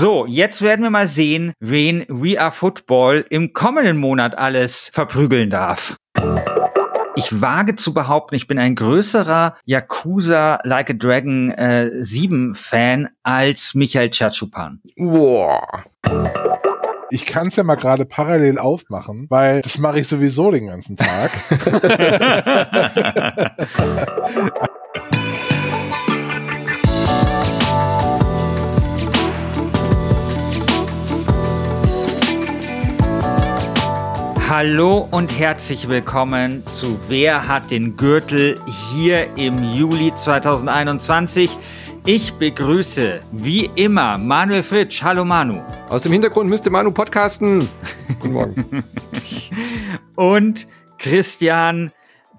So, jetzt werden wir mal sehen, wen We Are Football im kommenden Monat alles verprügeln darf. Ich wage zu behaupten, ich bin ein größerer Yakuza Like a Dragon äh, 7 Fan als Michael Chachupan. Boah. Ich kann es ja mal gerade parallel aufmachen, weil das mache ich sowieso den ganzen Tag. Hallo und herzlich willkommen zu Wer hat den Gürtel hier im Juli 2021. Ich begrüße wie immer Manuel Fritsch. Hallo Manu. Aus dem Hintergrund müsste Manu podcasten. Guten Morgen. und Christian,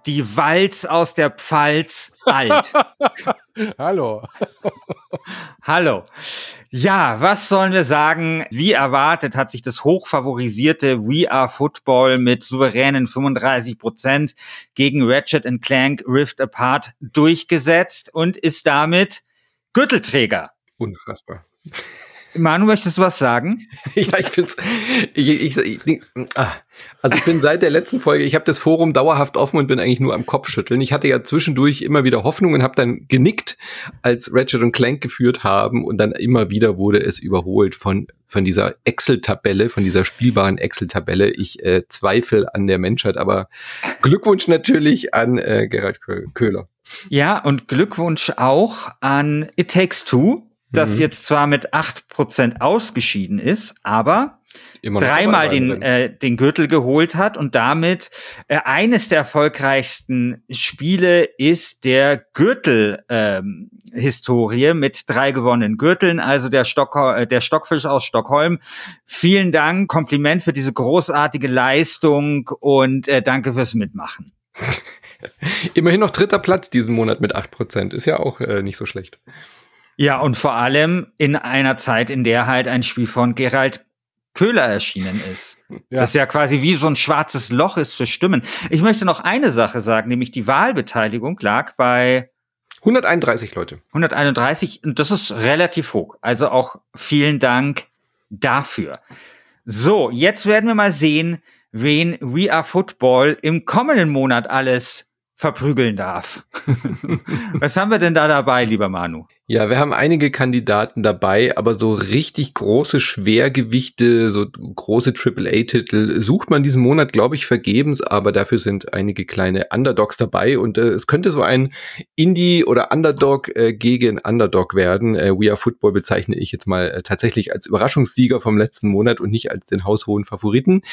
die Walz aus der Pfalz alt. Hallo. Hallo. Ja, was sollen wir sagen? Wie erwartet hat sich das hochfavorisierte We Are Football mit souveränen 35 Prozent gegen Ratchet Clank Rift Apart durchgesetzt und ist damit Gürtelträger. Unfassbar. Manu, möchtest du was sagen? ja, ich bin's. Ich, ich, ich, ah. also ich bin seit der letzten Folge, ich habe das Forum dauerhaft offen und bin eigentlich nur am Kopfschütteln. Ich hatte ja zwischendurch immer wieder Hoffnung und habe dann genickt, als Ratchet und Clank geführt haben und dann immer wieder wurde es überholt von von dieser Excel-Tabelle, von dieser spielbaren Excel-Tabelle. Ich äh, zweifle an der Menschheit, aber Glückwunsch natürlich an äh, Gerald Köhler. Ja, und Glückwunsch auch an It Takes Two das mhm. jetzt zwar mit acht Prozent ausgeschieden ist, aber dreimal den, äh, den Gürtel geholt hat und damit äh, eines der erfolgreichsten Spiele ist der Gürtel-Historie ähm, mit drei gewonnenen Gürteln, also der, Stock, äh, der Stockfisch aus Stockholm. Vielen Dank, Kompliment für diese großartige Leistung und äh, danke fürs Mitmachen. Immerhin noch dritter Platz diesen Monat mit acht Prozent, ist ja auch äh, nicht so schlecht. Ja, und vor allem in einer Zeit, in der halt ein Spiel von Gerald Köhler erschienen ist. Ja. Das ja quasi wie so ein schwarzes Loch ist für Stimmen. Ich möchte noch eine Sache sagen, nämlich die Wahlbeteiligung lag bei 131 Leute. 131 und das ist relativ hoch. Also auch vielen Dank dafür. So, jetzt werden wir mal sehen, wen We Are Football im kommenden Monat alles verprügeln darf. Was haben wir denn da dabei, lieber Manu? Ja, wir haben einige Kandidaten dabei, aber so richtig große Schwergewichte, so große AAA-Titel sucht man diesen Monat, glaube ich, vergebens, aber dafür sind einige kleine Underdogs dabei und äh, es könnte so ein Indie oder Underdog äh, gegen Underdog werden. Äh, We Are Football bezeichne ich jetzt mal äh, tatsächlich als Überraschungssieger vom letzten Monat und nicht als den haushohen Favoriten.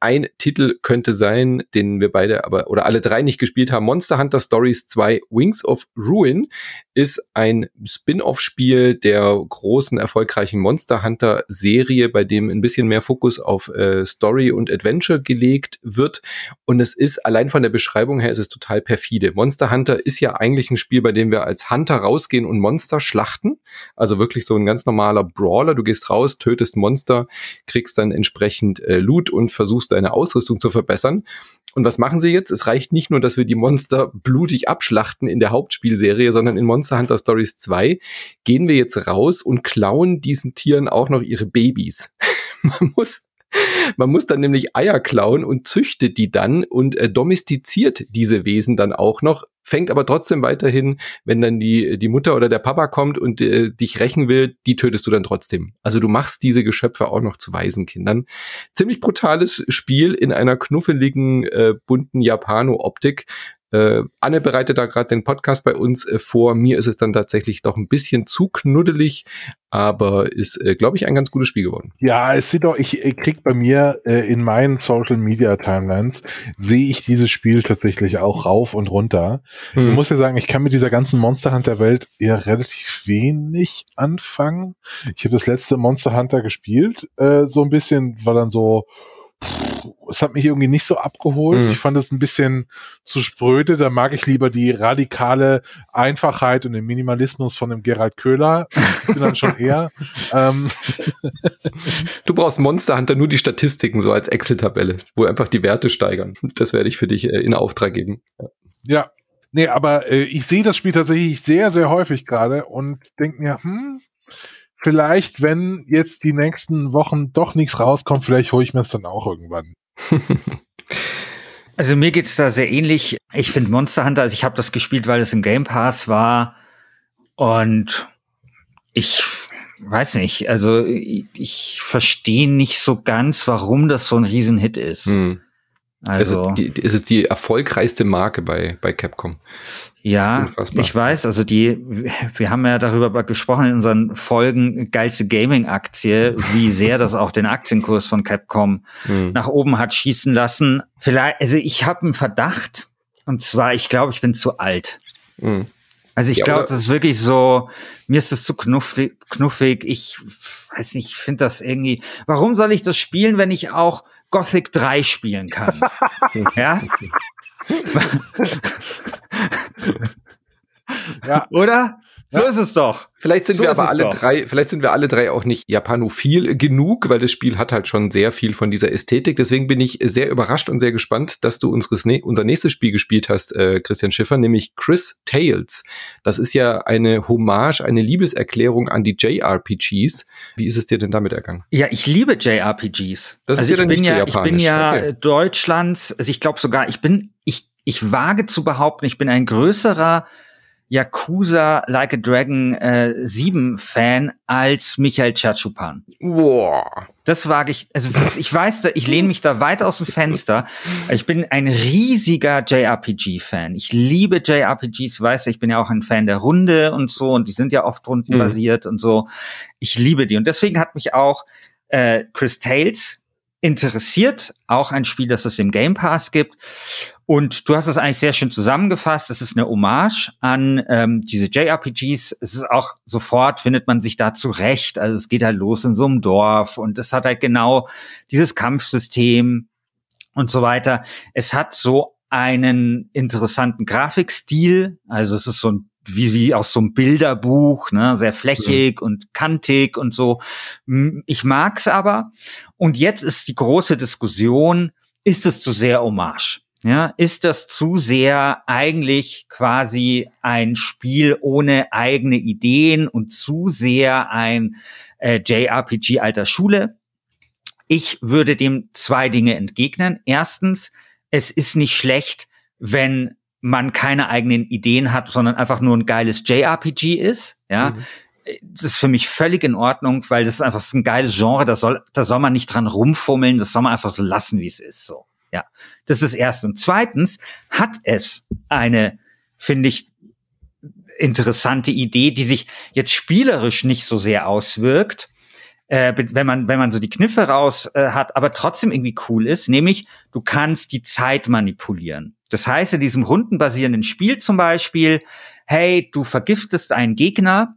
Ein Titel könnte sein, den wir beide aber oder alle drei nicht gespielt haben. Monster Hunter Stories 2 Wings of Ruin ist ein Spin-off-Spiel der großen, erfolgreichen Monster Hunter-Serie, bei dem ein bisschen mehr Fokus auf äh, Story und Adventure gelegt wird. Und es ist, allein von der Beschreibung her, ist es total perfide. Monster Hunter ist ja eigentlich ein Spiel, bei dem wir als Hunter rausgehen und Monster schlachten. Also wirklich so ein ganz normaler Brawler. Du gehst raus, tötest Monster, kriegst dann entsprechend äh, Loot und versuchst deine Ausrüstung zu verbessern. Und was machen sie jetzt? Es reicht nicht nur, dass wir die Monster blutig abschlachten in der Hauptspielserie, sondern in Monster Hunter Stories 2 gehen wir jetzt raus und klauen diesen Tieren auch noch ihre Babys. Man muss man muss dann nämlich Eier klauen und züchtet die dann und äh, domestiziert diese Wesen dann auch noch, fängt aber trotzdem weiterhin, wenn dann die, die Mutter oder der Papa kommt und äh, dich rächen will, die tötest du dann trotzdem. Also du machst diese Geschöpfe auch noch zu Waisenkindern. Ziemlich brutales Spiel in einer knuffeligen, äh, bunten Japano-Optik. Äh, Anne bereitet da gerade den Podcast bei uns äh, vor. Mir ist es dann tatsächlich doch ein bisschen zu knuddelig, aber ist, äh, glaube ich, ein ganz gutes Spiel geworden. Ja, es sieht doch, ich, ich krieg bei mir äh, in meinen Social Media Timelines sehe ich dieses Spiel tatsächlich auch rauf und runter. Hm. Ich muss ja sagen, ich kann mit dieser ganzen Monster Hunter Welt eher relativ wenig anfangen. Ich habe das letzte Monster Hunter gespielt, äh, so ein bisschen, war dann so es hat mich irgendwie nicht so abgeholt. Mhm. Ich fand es ein bisschen zu spröde. Da mag ich lieber die radikale Einfachheit und den Minimalismus von dem Gerald Köhler. Ich bin dann schon eher. Ähm du brauchst Monster Hunter nur die Statistiken so als Excel-Tabelle, wo einfach die Werte steigern. Das werde ich für dich äh, in Auftrag geben. Ja. ja. Nee, aber äh, ich sehe das Spiel tatsächlich sehr, sehr häufig gerade und denke mir, hm, vielleicht, wenn jetzt die nächsten Wochen doch nichts rauskommt, vielleicht hole ich mir es dann auch irgendwann. Also mir geht's da sehr ähnlich. Ich finde Monster Hunter, also ich habe das gespielt, weil es im Game Pass war und ich weiß nicht, also ich, ich verstehe nicht so ganz, warum das so ein Riesenhit ist. Hm. Also, es ist, die, es ist die erfolgreichste Marke bei, bei Capcom. Ja, ich weiß, also die, wir haben ja darüber gesprochen in unseren Folgen geilste Gaming-Aktie, wie sehr das auch den Aktienkurs von Capcom mhm. nach oben hat schießen lassen. Vielleicht, also ich habe einen Verdacht, und zwar, ich glaube, ich bin zu alt. Mhm. Also ich ja, glaube, das ist wirklich so, mir ist das zu knuffig, knuffig. ich weiß nicht, ich finde das irgendwie, warum soll ich das spielen, wenn ich auch Gothic 3 spielen kann. ja? ja. Oder? So ja. ist es doch. Vielleicht sind so wir aber alle doch. drei, vielleicht sind wir alle drei auch nicht japanophil genug, weil das Spiel hat halt schon sehr viel von dieser Ästhetik. Deswegen bin ich sehr überrascht und sehr gespannt, dass du unseres, unser nächstes Spiel gespielt hast, äh, Christian Schiffer, nämlich Chris Tales. Das ist ja eine Hommage, eine Liebeserklärung an die JRPGs. Wie ist es dir denn damit ergangen? Ja, ich liebe JRPGs. Das also ist ja dann nicht ja, japanisch. Ich bin ja okay. Deutschlands, also ich glaube sogar, ich bin, ich, ich wage zu behaupten, ich bin ein größerer Yakuza Like a Dragon äh, 7 Fan als Michael Chachupan. Wow. Das wage ich, also ich weiß, da, ich lehne mich da weit aus dem Fenster. Ich bin ein riesiger JRPG-Fan. Ich liebe JRPGs, weißt du, ich bin ja auch ein Fan der Runde und so und die sind ja oft rundenbasiert mhm. und so. Ich liebe die und deswegen hat mich auch äh, Chris Tales interessiert, auch ein Spiel, das es im Game Pass gibt. Und du hast es eigentlich sehr schön zusammengefasst. Das ist eine Hommage an ähm, diese JRPGs. Es ist auch sofort, findet man sich da zurecht. Also es geht halt los in so einem Dorf und es hat halt genau dieses Kampfsystem und so weiter. Es hat so einen interessanten Grafikstil. Also es ist so ein wie, wie aus so einem Bilderbuch, ne, sehr flächig mhm. und kantig und so. Ich mag's aber. Und jetzt ist die große Diskussion, ist es zu sehr Hommage? Ja, ist das zu sehr eigentlich quasi ein Spiel ohne eigene Ideen und zu sehr ein äh, JRPG alter Schule? Ich würde dem zwei Dinge entgegnen. Erstens, es ist nicht schlecht, wenn man keine eigenen Ideen hat, sondern einfach nur ein geiles JRPG ist, ja. Mhm. Das ist für mich völlig in Ordnung, weil das ist einfach ein geiles Genre, da soll, da soll man nicht dran rumfummeln, das soll man einfach so lassen, wie es ist, so. Ja. Das ist das erste. Und zweitens hat es eine, finde ich, interessante Idee, die sich jetzt spielerisch nicht so sehr auswirkt, äh, wenn man wenn man so die Kniffe raus äh, hat, aber trotzdem irgendwie cool ist, nämlich du kannst die Zeit manipulieren. Das heißt, in diesem rundenbasierenden Spiel zum Beispiel, hey, du vergiftest einen Gegner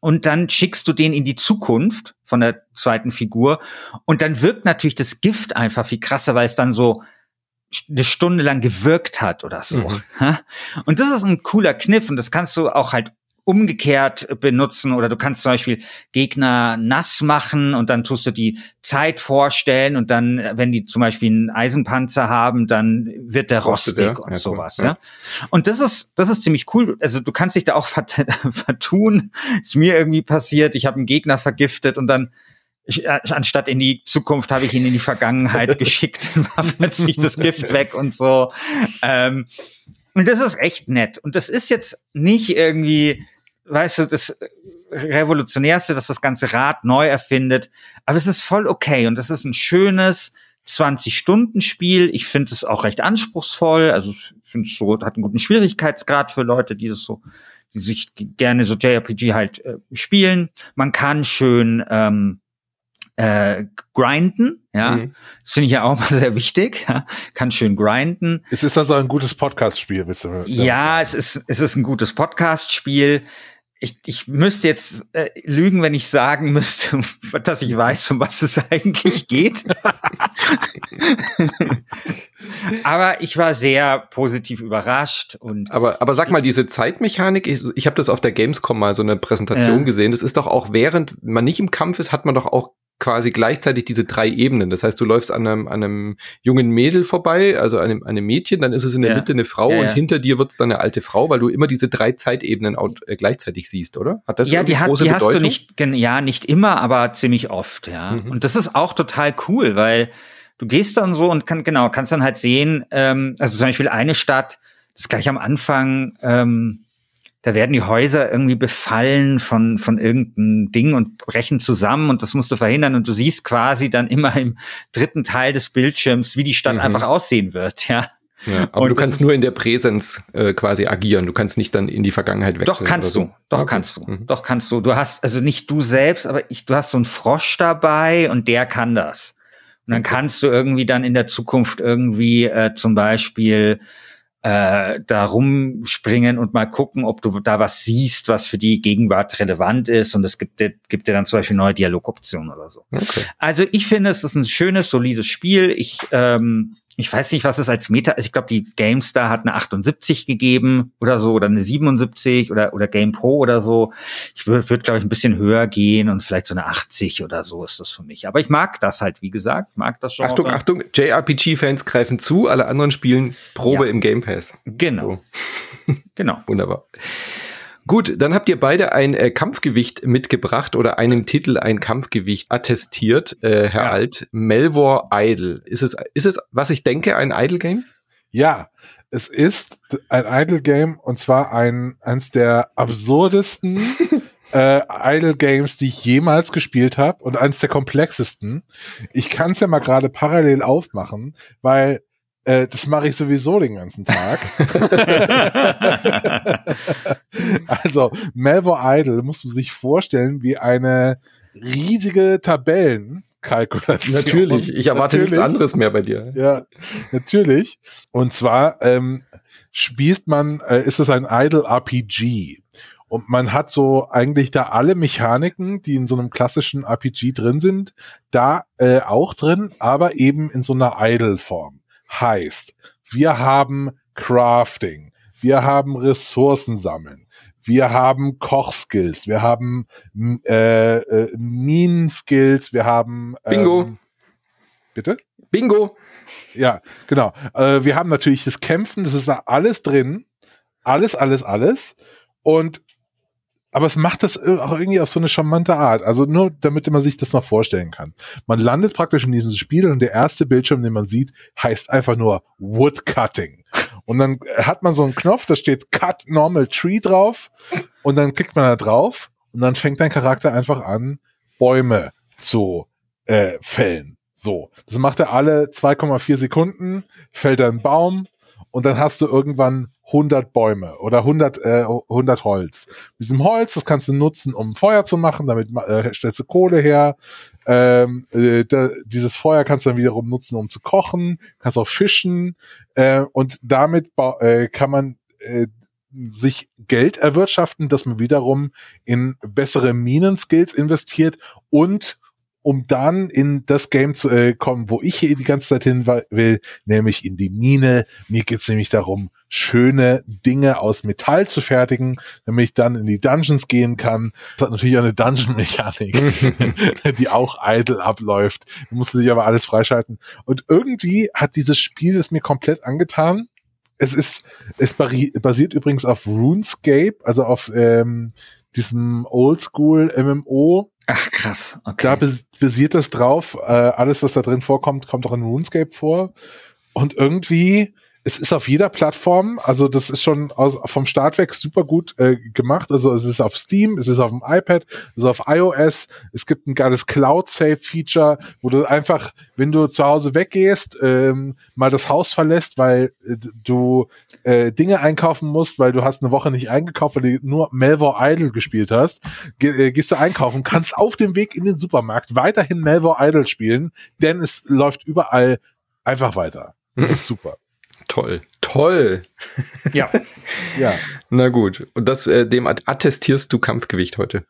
und dann schickst du den in die Zukunft von der zweiten Figur und dann wirkt natürlich das Gift einfach viel krasser, weil es dann so eine Stunde lang gewirkt hat oder so. Mhm. Und das ist ein cooler Kniff und das kannst du auch halt umgekehrt benutzen oder du kannst zum Beispiel Gegner nass machen und dann tust du die Zeit vorstellen und dann, wenn die zum Beispiel einen Eisenpanzer haben, dann wird der rostig ja, und ja, sowas, cool, ja. Und das ist, das ist ziemlich cool. Also du kannst dich da auch vertun. Ist mir irgendwie passiert. Ich habe einen Gegner vergiftet und dann ich, äh, anstatt in die Zukunft habe ich ihn in die Vergangenheit geschickt, war plötzlich das Gift weg und so. Ähm, und das ist echt nett. Und das ist jetzt nicht irgendwie weißt du, das Revolutionärste, dass das ganze Rad neu erfindet. Aber es ist voll okay und das ist ein schönes 20-Stunden-Spiel. Ich finde es auch recht anspruchsvoll. Also ich finde es so, hat einen guten Schwierigkeitsgrad für Leute, die das so, die sich gerne so JRPG halt äh, spielen. Man kann schön ähm, äh, grinden, ja. Mhm. Das finde ich ja auch mal sehr wichtig. Ja? Kann schön grinden. Es ist also ein gutes Podcast-Spiel, bist du? Ja, es ist, es ist ein gutes Podcast-Spiel ich, ich müsste jetzt äh, lügen, wenn ich sagen müsste, dass ich weiß, um was es eigentlich geht. aber ich war sehr positiv überrascht und aber aber sag mal diese Zeitmechanik, ich, ich habe das auf der Gamescom mal so eine Präsentation ja. gesehen. Das ist doch auch während man nicht im Kampf ist, hat man doch auch quasi gleichzeitig diese drei Ebenen. Das heißt, du läufst an einem, an einem jungen Mädel vorbei, also einem, einem Mädchen, dann ist es in der ja. Mitte eine Frau ja, und hinter dir wird es dann eine alte Frau, weil du immer diese drei Zeitebenen äh, gleichzeitig siehst, oder? Hat das ja, die, hat, große die Bedeutung? hast du nicht, ja, nicht immer, aber ziemlich oft, ja. Mhm. Und das ist auch total cool, weil du gehst dann so und kann, genau, kannst dann halt sehen, ähm, also zum Beispiel eine Stadt, das ist gleich am Anfang, ähm, da werden die Häuser irgendwie befallen von, von irgendeinem Ding und brechen zusammen und das musst du verhindern und du siehst quasi dann immer im dritten Teil des Bildschirms, wie die Stadt mhm. einfach aussehen wird, ja. Ja, aber und du kannst nur in der Präsenz äh, quasi agieren. Du kannst nicht dann in die Vergangenheit wechseln. Doch kannst so. du. Doch okay. kannst du. Mhm. Doch kannst du. Du hast also nicht du selbst, aber ich, du hast so einen Frosch dabei und der kann das. Und dann kannst du irgendwie dann in der Zukunft irgendwie äh, zum Beispiel äh, da rumspringen und mal gucken, ob du da was siehst, was für die Gegenwart relevant ist. Und es gibt dir, gibt dir dann zum Beispiel neue Dialogoptionen oder so. Okay. Also ich finde, es ist ein schönes, solides Spiel. Ich ähm, ich weiß nicht, was es als Meta ist. Ich glaube, die GameStar hat eine 78 gegeben oder so oder eine 77 oder oder Game Pro oder so. Ich würde, würd, glaube ich, ein bisschen höher gehen und vielleicht so eine 80 oder so ist das für mich. Aber ich mag das halt, wie gesagt, mag das schon. Achtung, Achtung, JRPG-Fans greifen zu, alle anderen spielen Probe ja. im Game Pass. Genau. So. genau. Wunderbar. Gut, dann habt ihr beide ein äh, Kampfgewicht mitgebracht oder einem Titel ein Kampfgewicht attestiert, äh, Herr ja. Alt. Melvor Idle. Ist es, ist es, was ich denke, ein Idle-Game? Ja, es ist ein Idle-Game und zwar ein, eins der absurdesten äh, Idle-Games, die ich jemals gespielt habe und eins der komplexesten. Ich kann es ja mal gerade parallel aufmachen, weil äh, das mache ich sowieso den ganzen Tag. also, Melvor Idol musst du sich vorstellen wie eine riesige Tabellenkalkulation. Natürlich, ich erwarte natürlich. nichts anderes mehr bei dir. Ja, natürlich. Und zwar ähm, spielt man, äh, ist es ein Idle RPG. Und man hat so eigentlich da alle Mechaniken, die in so einem klassischen RPG drin sind, da äh, auch drin, aber eben in so einer Idle-Form heißt, wir haben Crafting, wir haben Ressourcen sammeln, wir haben Kochskills, wir haben äh, äh, Minen-Skills, wir haben ähm, Bingo. Bitte? Bingo. Ja, genau. Äh, wir haben natürlich das Kämpfen, das ist da alles drin. Alles, alles, alles. Und aber es macht das auch irgendwie auf so eine charmante Art. Also nur, damit man sich das mal vorstellen kann. Man landet praktisch in diesem Spiel und der erste Bildschirm, den man sieht, heißt einfach nur Woodcutting. Und dann hat man so einen Knopf, da steht Cut Normal Tree drauf und dann klickt man da drauf und dann fängt dein Charakter einfach an, Bäume zu äh, fällen. So, das macht er alle 2,4 Sekunden, fällt er ein Baum und dann hast du irgendwann 100 Bäume oder 100, äh, 100 Holz. Mit diesem Holz, das kannst du nutzen, um Feuer zu machen, damit äh, stellst du Kohle her. Ähm, äh, da, dieses Feuer kannst du dann wiederum nutzen, um zu kochen, kannst auch fischen äh, und damit äh, kann man äh, sich Geld erwirtschaften, dass man wiederum in bessere Minenskills investiert und um dann in das Game zu äh, kommen, wo ich hier die ganze Zeit hin will, nämlich in die Mine. Mir geht's nämlich darum, schöne Dinge aus Metall zu fertigen, damit ich dann in die Dungeons gehen kann. Das hat natürlich auch eine Dungeon-Mechanik, die auch idle abläuft. Du musst sich aber alles freischalten. Und irgendwie hat dieses Spiel es mir komplett angetan. Es ist, es basiert übrigens auf RuneScape, also auf ähm, diesem Oldschool MMO. Ach krass, okay. Da basiert das drauf. Äh, alles, was da drin vorkommt, kommt auch in RuneScape vor. Und irgendwie es ist auf jeder Plattform, also das ist schon aus, vom Start weg super gut äh, gemacht. Also es ist auf Steam, es ist auf dem iPad, es ist auf iOS, es gibt ein geiles Cloud-Save-Feature, wo du einfach, wenn du zu Hause weggehst, ähm, mal das Haus verlässt, weil äh, du äh, Dinge einkaufen musst, weil du hast eine Woche nicht eingekauft, weil du nur Melvor Idol gespielt hast, Ge äh, gehst du einkaufen, kannst auf dem Weg in den Supermarkt weiterhin Melvor Idol spielen, denn es läuft überall einfach weiter. Das ist super. Toll. Toll. Ja. ja. Na gut. Und das, äh, dem attestierst du Kampfgewicht heute.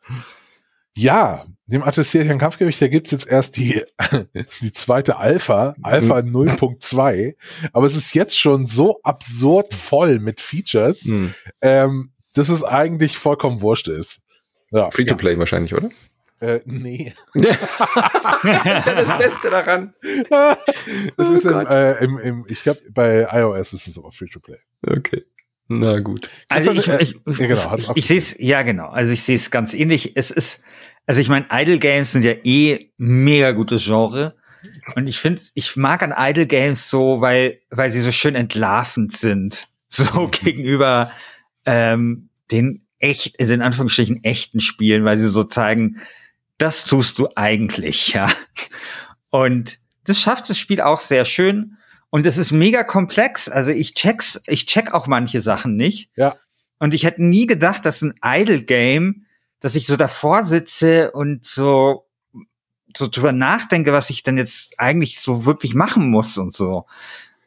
Ja, dem attestiere ich ein Kampfgewicht. Da gibt's jetzt erst die, die zweite Alpha, Alpha mhm. 0.2. Aber es ist jetzt schon so absurd voll mit Features, mhm. ähm, dass es eigentlich vollkommen wurscht ist. Ja. Free to play ja. wahrscheinlich, oder? Äh, nee. das ist ja das Beste daran. das oh ist im, äh, im, im, ich glaube, bei iOS ist es aber free to play. Okay. Na gut. Also ich, ich, ich, ja, genau, ich, ich sehe es, ja genau, also ich sehe es ganz ähnlich. Es ist, also ich meine, Idle Games sind ja eh mega gutes Genre. Und ich finde, ich mag an Idle Games so, weil, weil sie so schön entlarvend sind. So mhm. gegenüber ähm, den echt, in Anführungsstrichen echten Spielen, weil sie so zeigen, das tust du eigentlich, ja. Und das schafft das Spiel auch sehr schön. Und es ist mega komplex. Also ich check's, ich check auch manche Sachen nicht. Ja. Und ich hätte nie gedacht, dass ein Idle Game, dass ich so davor sitze und so, so drüber nachdenke, was ich denn jetzt eigentlich so wirklich machen muss und so.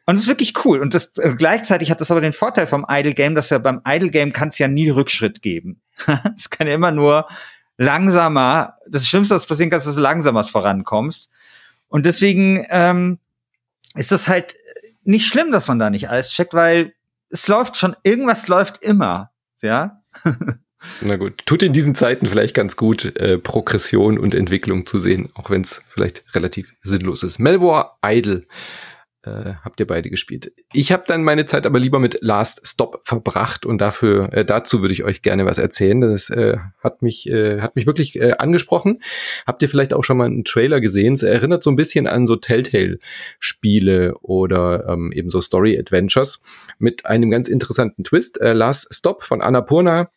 Und es ist wirklich cool. Und das äh, gleichzeitig hat das aber den Vorteil vom Idle Game, dass ja beim Idle Game kann es ja nie Rückschritt geben. es kann ja immer nur langsamer. Das Schlimmste, was passieren kann, ist, dass du langsamer vorankommst. Und deswegen ähm, ist das halt nicht schlimm, dass man da nicht alles checkt, weil es läuft schon, irgendwas läuft immer, ja. Na gut, tut in diesen Zeiten vielleicht ganz gut, äh, Progression und Entwicklung zu sehen, auch wenn es vielleicht relativ sinnlos ist. Melvor Idle äh, habt ihr beide gespielt. Ich habe dann meine Zeit aber lieber mit Last Stop verbracht und dafür äh, dazu würde ich euch gerne was erzählen. Das äh, hat mich äh, hat mich wirklich äh, angesprochen. Habt ihr vielleicht auch schon mal einen Trailer gesehen? Es erinnert so ein bisschen an so Telltale Spiele oder ähm, eben so Story Adventures mit einem ganz interessanten Twist. Äh, Last Stop von Annapurna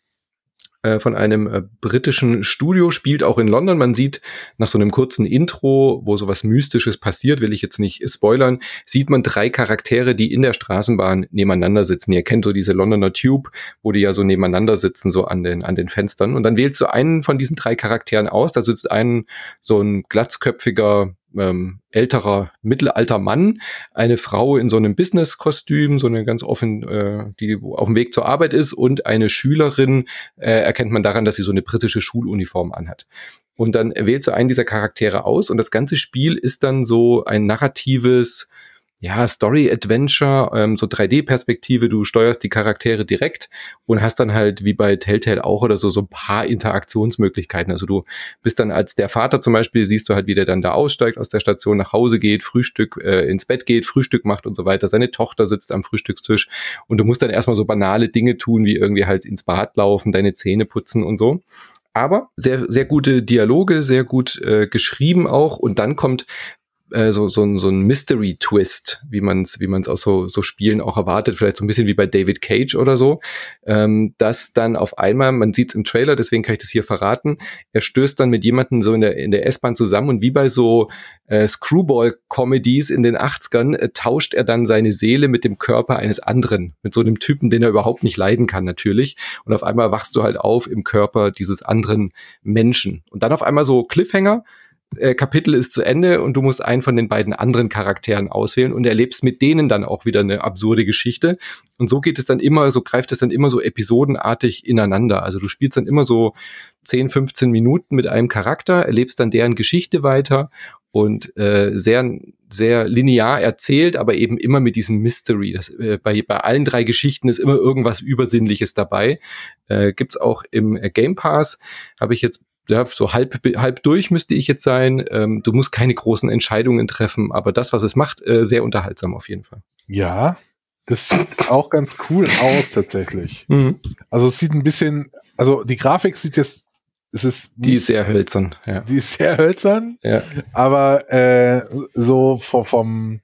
von einem äh, britischen Studio, spielt auch in London. Man sieht nach so einem kurzen Intro, wo sowas Mystisches passiert, will ich jetzt nicht spoilern, sieht man drei Charaktere, die in der Straßenbahn nebeneinander sitzen. Ihr kennt so diese Londoner Tube, wo die ja so nebeneinander sitzen, so an den, an den Fenstern. Und dann wählst du einen von diesen drei Charakteren aus. Da sitzt ein so ein glatzköpfiger ähm, älterer mittelalter Mann, eine Frau in so einem Business-Kostüm, so eine ganz offen, äh, die auf dem Weg zur Arbeit ist und eine Schülerin äh, erkennt man daran, dass sie so eine britische Schuluniform anhat. Und dann wählst du einen dieser Charaktere aus und das ganze Spiel ist dann so ein narratives ja, Story-Adventure, ähm, so 3D-Perspektive, du steuerst die Charaktere direkt und hast dann halt wie bei Telltale auch oder so so ein paar Interaktionsmöglichkeiten. Also du bist dann als der Vater zum Beispiel, siehst du halt, wie der dann da aussteigt aus der Station, nach Hause geht, Frühstück äh, ins Bett geht, Frühstück macht und so weiter. Seine Tochter sitzt am Frühstückstisch und du musst dann erstmal so banale Dinge tun, wie irgendwie halt ins Bad laufen, deine Zähne putzen und so aber sehr, sehr gute Dialoge, sehr gut äh, geschrieben auch. Und dann kommt äh, so, so, so ein Mystery-Twist, wie man es wie man's aus so, so Spielen auch erwartet, vielleicht so ein bisschen wie bei David Cage oder so, ähm, dass dann auf einmal, man sieht es im Trailer, deswegen kann ich das hier verraten, er stößt dann mit jemandem so in der, in der S-Bahn zusammen und wie bei so äh, Screwball-Comedies in den 80ern äh, tauscht er dann seine Seele mit dem Körper eines anderen, mit so einem Typen, den er überhaupt nicht leiden kann natürlich. Und auf einmal wachst du halt auf im Körper dieses anderen Menschen. Und dann auf einmal so Cliffhanger, äh, Kapitel ist zu Ende und du musst einen von den beiden anderen Charakteren auswählen und erlebst mit denen dann auch wieder eine absurde Geschichte. Und so geht es dann immer, so greift es dann immer so episodenartig ineinander. Also du spielst dann immer so 10, 15 Minuten mit einem Charakter, erlebst dann deren Geschichte weiter und äh, sehr sehr linear erzählt, aber eben immer mit diesem Mystery. Das, äh, bei, bei allen drei Geschichten ist immer irgendwas Übersinnliches dabei. Äh, gibt's auch im äh, Game Pass. Habe ich jetzt ja, so halb, halb durch müsste ich jetzt sein. Ähm, du musst keine großen Entscheidungen treffen, aber das, was es macht, äh, sehr unterhaltsam auf jeden Fall. Ja, das sieht auch ganz cool aus tatsächlich. Mhm. Also es sieht ein bisschen, also die Grafik sieht jetzt, es ist die ist sehr hölzern. Ja. Die ist sehr hölzern. Ja. Aber äh, so vom vom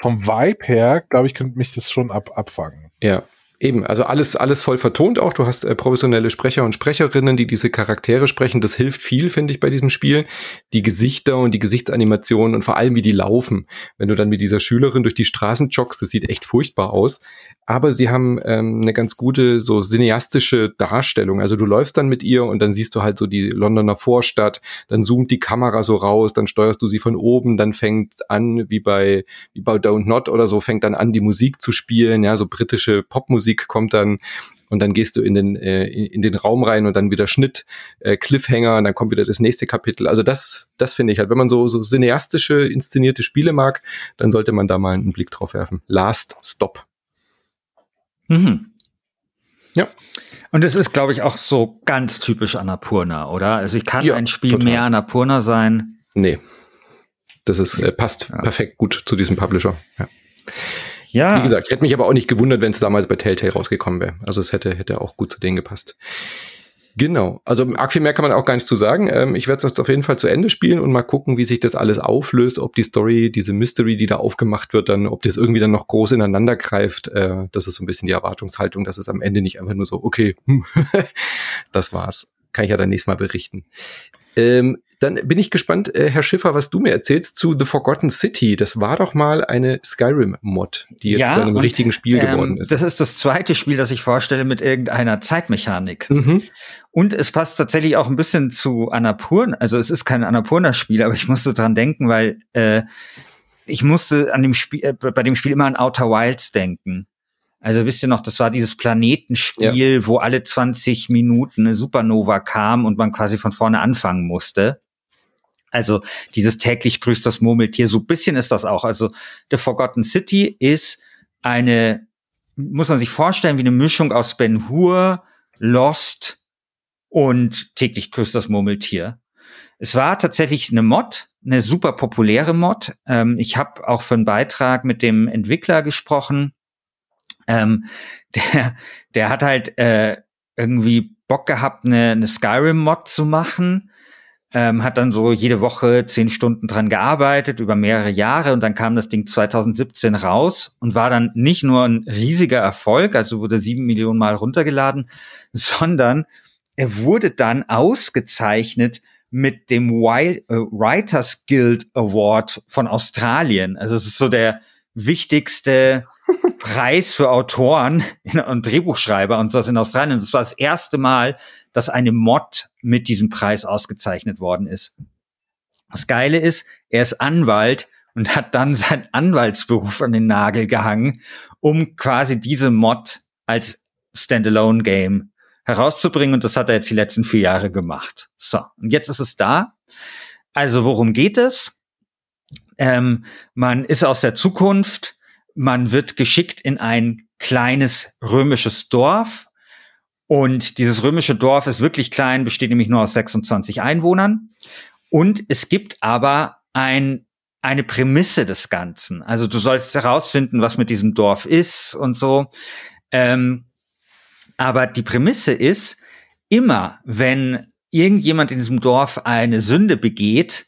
vom Vibe her, glaube ich, könnte mich das schon ab abfangen. Ja, Eben, also alles, alles voll vertont auch. Du hast äh, professionelle Sprecher und Sprecherinnen, die diese Charaktere sprechen. Das hilft viel, finde ich, bei diesem Spiel. Die Gesichter und die Gesichtsanimationen und vor allem, wie die laufen. Wenn du dann mit dieser Schülerin durch die Straßen joggst, das sieht echt furchtbar aus aber sie haben ähm, eine ganz gute so cineastische Darstellung. Also du läufst dann mit ihr und dann siehst du halt so die Londoner Vorstadt, dann zoomt die Kamera so raus, dann steuerst du sie von oben, dann fängt an, wie bei, wie bei Don't Not oder so, fängt dann an, die Musik zu spielen, ja, so britische Popmusik kommt dann und dann gehst du in den, äh, in den Raum rein und dann wieder Schnitt, äh, Cliffhanger und dann kommt wieder das nächste Kapitel. Also das, das finde ich halt, wenn man so, so cineastische, inszenierte Spiele mag, dann sollte man da mal einen Blick drauf werfen. Last Stop. Mhm. Ja. Und es ist, glaube ich, auch so ganz typisch Annapurna, oder? Also ich kann ja, ein Spiel total. mehr Annapurna sein. Nee. Das ist, äh, passt ja. perfekt gut zu diesem Publisher. Ja. Ja. Wie gesagt, ich hätte mich aber auch nicht gewundert, wenn es damals bei Telltale rausgekommen wäre. Also es hätte, hätte auch gut zu denen gepasst. Genau. Also arg viel mehr kann man auch gar nicht zu sagen. Ähm, ich werde es auf jeden Fall zu Ende spielen und mal gucken, wie sich das alles auflöst, ob die Story, diese Mystery, die da aufgemacht wird, dann, ob das irgendwie dann noch groß ineinander greift. Äh, das ist so ein bisschen die Erwartungshaltung, dass es am Ende nicht einfach nur so, okay, das war's. Kann ich ja dann nächstes Mal berichten. Ähm, dann bin ich gespannt, äh, Herr Schiffer, was du mir erzählst zu The Forgotten City. Das war doch mal eine Skyrim-Mod, die jetzt ja, zu einem und, richtigen Spiel ähm, geworden ist. Das ist das zweite Spiel, das ich vorstelle mit irgendeiner Zeitmechanik. Mhm. Und es passt tatsächlich auch ein bisschen zu Annapurna. Also es ist kein Annapurna-Spiel, aber ich musste dran denken, weil äh, ich musste an dem Spiel, äh, bei dem Spiel immer an Outer Wilds denken. Also wisst ihr noch, das war dieses Planetenspiel, ja. wo alle 20 Minuten eine Supernova kam und man quasi von vorne anfangen musste. Also dieses täglich grüßt das Murmeltier, so bisschen ist das auch. Also The Forgotten City ist eine, muss man sich vorstellen, wie eine Mischung aus Ben Hur, Lost und täglich grüßt das Murmeltier. Es war tatsächlich eine Mod, eine super populäre Mod. Ähm, ich habe auch für einen Beitrag mit dem Entwickler gesprochen. Ähm, der, der hat halt äh, irgendwie Bock gehabt, eine, eine Skyrim-Mod zu machen ähm, hat dann so jede Woche zehn Stunden dran gearbeitet über mehrere Jahre und dann kam das Ding 2017 raus und war dann nicht nur ein riesiger Erfolg, also wurde sieben Millionen Mal runtergeladen, sondern er wurde dann ausgezeichnet mit dem Wild, äh, Writers Guild Award von Australien. Also es ist so der wichtigste Preis für Autoren und Drehbuchschreiber und das in Australien. Das war das erste Mal, dass eine Mod mit diesem Preis ausgezeichnet worden ist. Das Geile ist, er ist Anwalt und hat dann seinen Anwaltsberuf an den Nagel gehangen, um quasi diese Mod als Standalone-Game herauszubringen. Und das hat er jetzt die letzten vier Jahre gemacht. So, und jetzt ist es da. Also worum geht es? Ähm, man ist aus der Zukunft, man wird geschickt in ein kleines römisches Dorf, und dieses römische Dorf ist wirklich klein, besteht nämlich nur aus 26 Einwohnern. Und es gibt aber ein, eine Prämisse des Ganzen. Also du sollst herausfinden, was mit diesem Dorf ist und so. Ähm, aber die Prämisse ist, immer wenn irgendjemand in diesem Dorf eine Sünde begeht,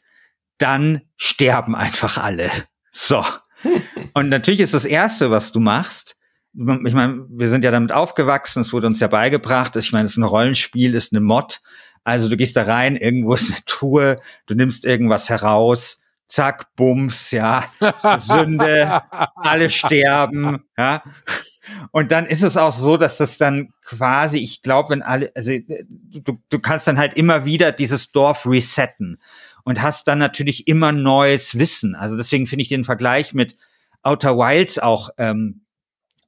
dann sterben einfach alle. So. Und natürlich ist das Erste, was du machst, ich meine, wir sind ja damit aufgewachsen, es wurde uns ja beigebracht. Ich meine, es ist ein Rollenspiel, ist eine Mod. Also du gehst da rein, irgendwo ist eine Truhe, du nimmst irgendwas heraus, zack, Bums, ja, Sünde, alle sterben, ja. Und dann ist es auch so, dass das dann quasi, ich glaube, wenn alle, also du, du kannst dann halt immer wieder dieses Dorf resetten und hast dann natürlich immer neues Wissen. Also deswegen finde ich den Vergleich mit Outer Wilds auch ähm,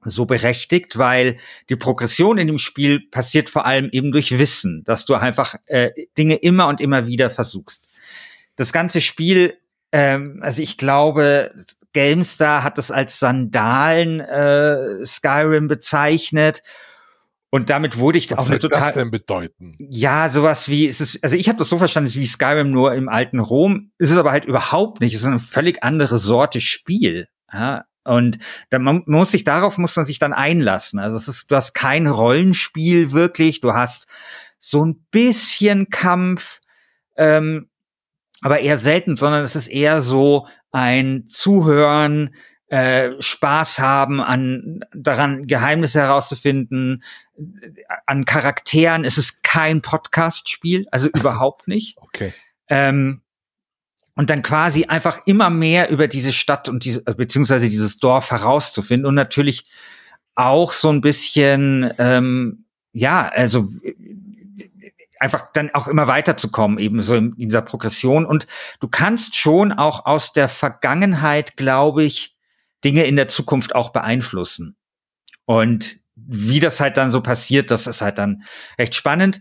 so berechtigt, weil die Progression in dem Spiel passiert vor allem eben durch Wissen, dass du einfach äh, Dinge immer und immer wieder versuchst. Das ganze Spiel, ähm, also ich glaube, GameStar hat es als Sandalen äh, Skyrim bezeichnet. Und damit wurde ich Was auch soll total. Was denn bedeuten? Ja, sowas wie, es ist, also ich habe das so verstanden, es ist wie Skyrim nur im alten Rom. ist Es aber halt überhaupt nicht. Es ist eine völlig andere Sorte Spiel. Ja, und dann, man muss sich darauf muss man sich dann einlassen. Also es ist, du hast kein Rollenspiel wirklich, du hast so ein bisschen Kampf, ähm, aber eher selten, sondern es ist eher so ein Zuhören, äh, Spaß haben an daran Geheimnisse herauszufinden, an Charakteren. Es ist kein Podcast-Spiel, also überhaupt nicht. Okay. Ähm, und dann quasi einfach immer mehr über diese Stadt und diese, äh, beziehungsweise dieses Dorf herauszufinden und natürlich auch so ein bisschen, ähm, ja, also einfach dann auch immer weiterzukommen, eben so in dieser Progression. Und du kannst schon auch aus der Vergangenheit, glaube ich, Dinge in der Zukunft auch beeinflussen. Und wie das halt dann so passiert, das ist halt dann recht spannend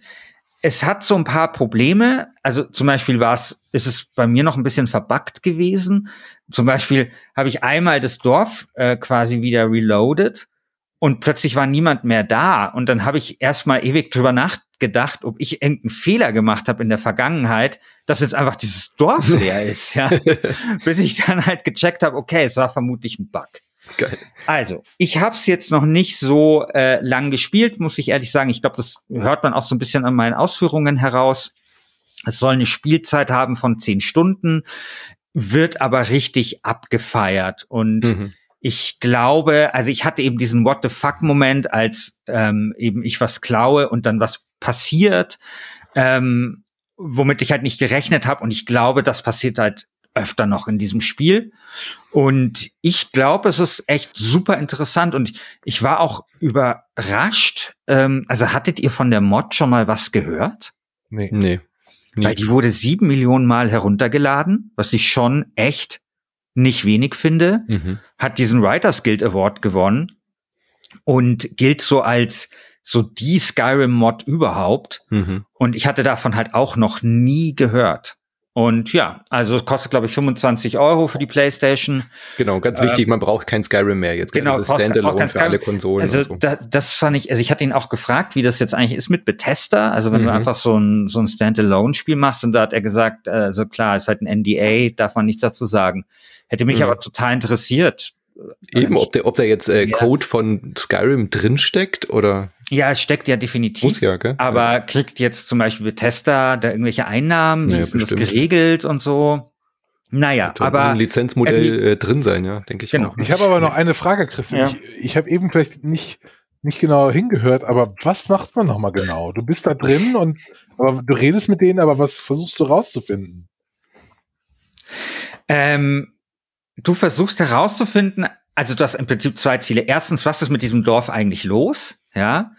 es hat so ein paar Probleme. Also zum Beispiel war es, ist es bei mir noch ein bisschen verbuggt gewesen. Zum Beispiel habe ich einmal das Dorf äh, quasi wieder reloaded und plötzlich war niemand mehr da. Und dann habe ich erstmal ewig drüber nachgedacht, ob ich irgendeinen Fehler gemacht habe in der Vergangenheit, dass jetzt einfach dieses Dorf leer ist, ja. Bis ich dann halt gecheckt habe, okay, es war vermutlich ein Bug. Geil. Also, ich habe es jetzt noch nicht so äh, lang gespielt, muss ich ehrlich sagen. Ich glaube, das hört man auch so ein bisschen an meinen Ausführungen heraus. Es soll eine Spielzeit haben von zehn Stunden, wird aber richtig abgefeiert und mhm ich glaube, also ich hatte eben diesen What the fuck Moment, als ähm, eben ich was klaue und dann was passiert, ähm, womit ich halt nicht gerechnet habe. Und ich glaube, das passiert halt öfter noch in diesem Spiel. Und ich glaube, es ist echt super interessant und ich war auch überrascht. Ähm, also hattet ihr von der Mod schon mal was gehört? Nee. nee. Weil die wurde sieben Millionen Mal heruntergeladen, was ich schon echt nicht wenig finde, mhm. hat diesen Writers Guild Award gewonnen und gilt so als so die Skyrim-Mod überhaupt. Mhm. Und ich hatte davon halt auch noch nie gehört. Und ja, also es kostet, glaube ich, 25 Euro für die PlayStation. Genau, ganz wichtig, ähm, man braucht kein Skyrim mehr jetzt. Genau, das Standalone für alle Konsolen. Also so. da, das fand ich, also ich hatte ihn auch gefragt, wie das jetzt eigentlich ist mit Bethesda. Also wenn mhm. du einfach so ein, so ein Standalone-Spiel machst und da hat er gesagt, also klar, ist halt ein NDA, darf man nichts dazu sagen. Hätte mich mhm. aber total interessiert. Eben, ob der, ob da jetzt äh, ja. Code von Skyrim drinsteckt oder? Ja, es steckt ja definitiv. Muss ja, gell? Aber ja. kriegt jetzt zum Beispiel Bethesda da irgendwelche Einnahmen? Wie ja, ist denn das geregelt und so? Naja, aber. Ein Lizenzmodell äh, drin sein, ja, denke ich genau. auch. Ich habe aber noch eine Frage, Christian. Ja. Ich, ich habe eben vielleicht nicht, nicht genau hingehört, aber was macht man nochmal genau? Du bist da drin und aber du redest mit denen, aber was versuchst du rauszufinden? Ähm, du versuchst herauszufinden, also du hast im Prinzip zwei Ziele. Erstens, was ist mit diesem Dorf eigentlich los? Ja.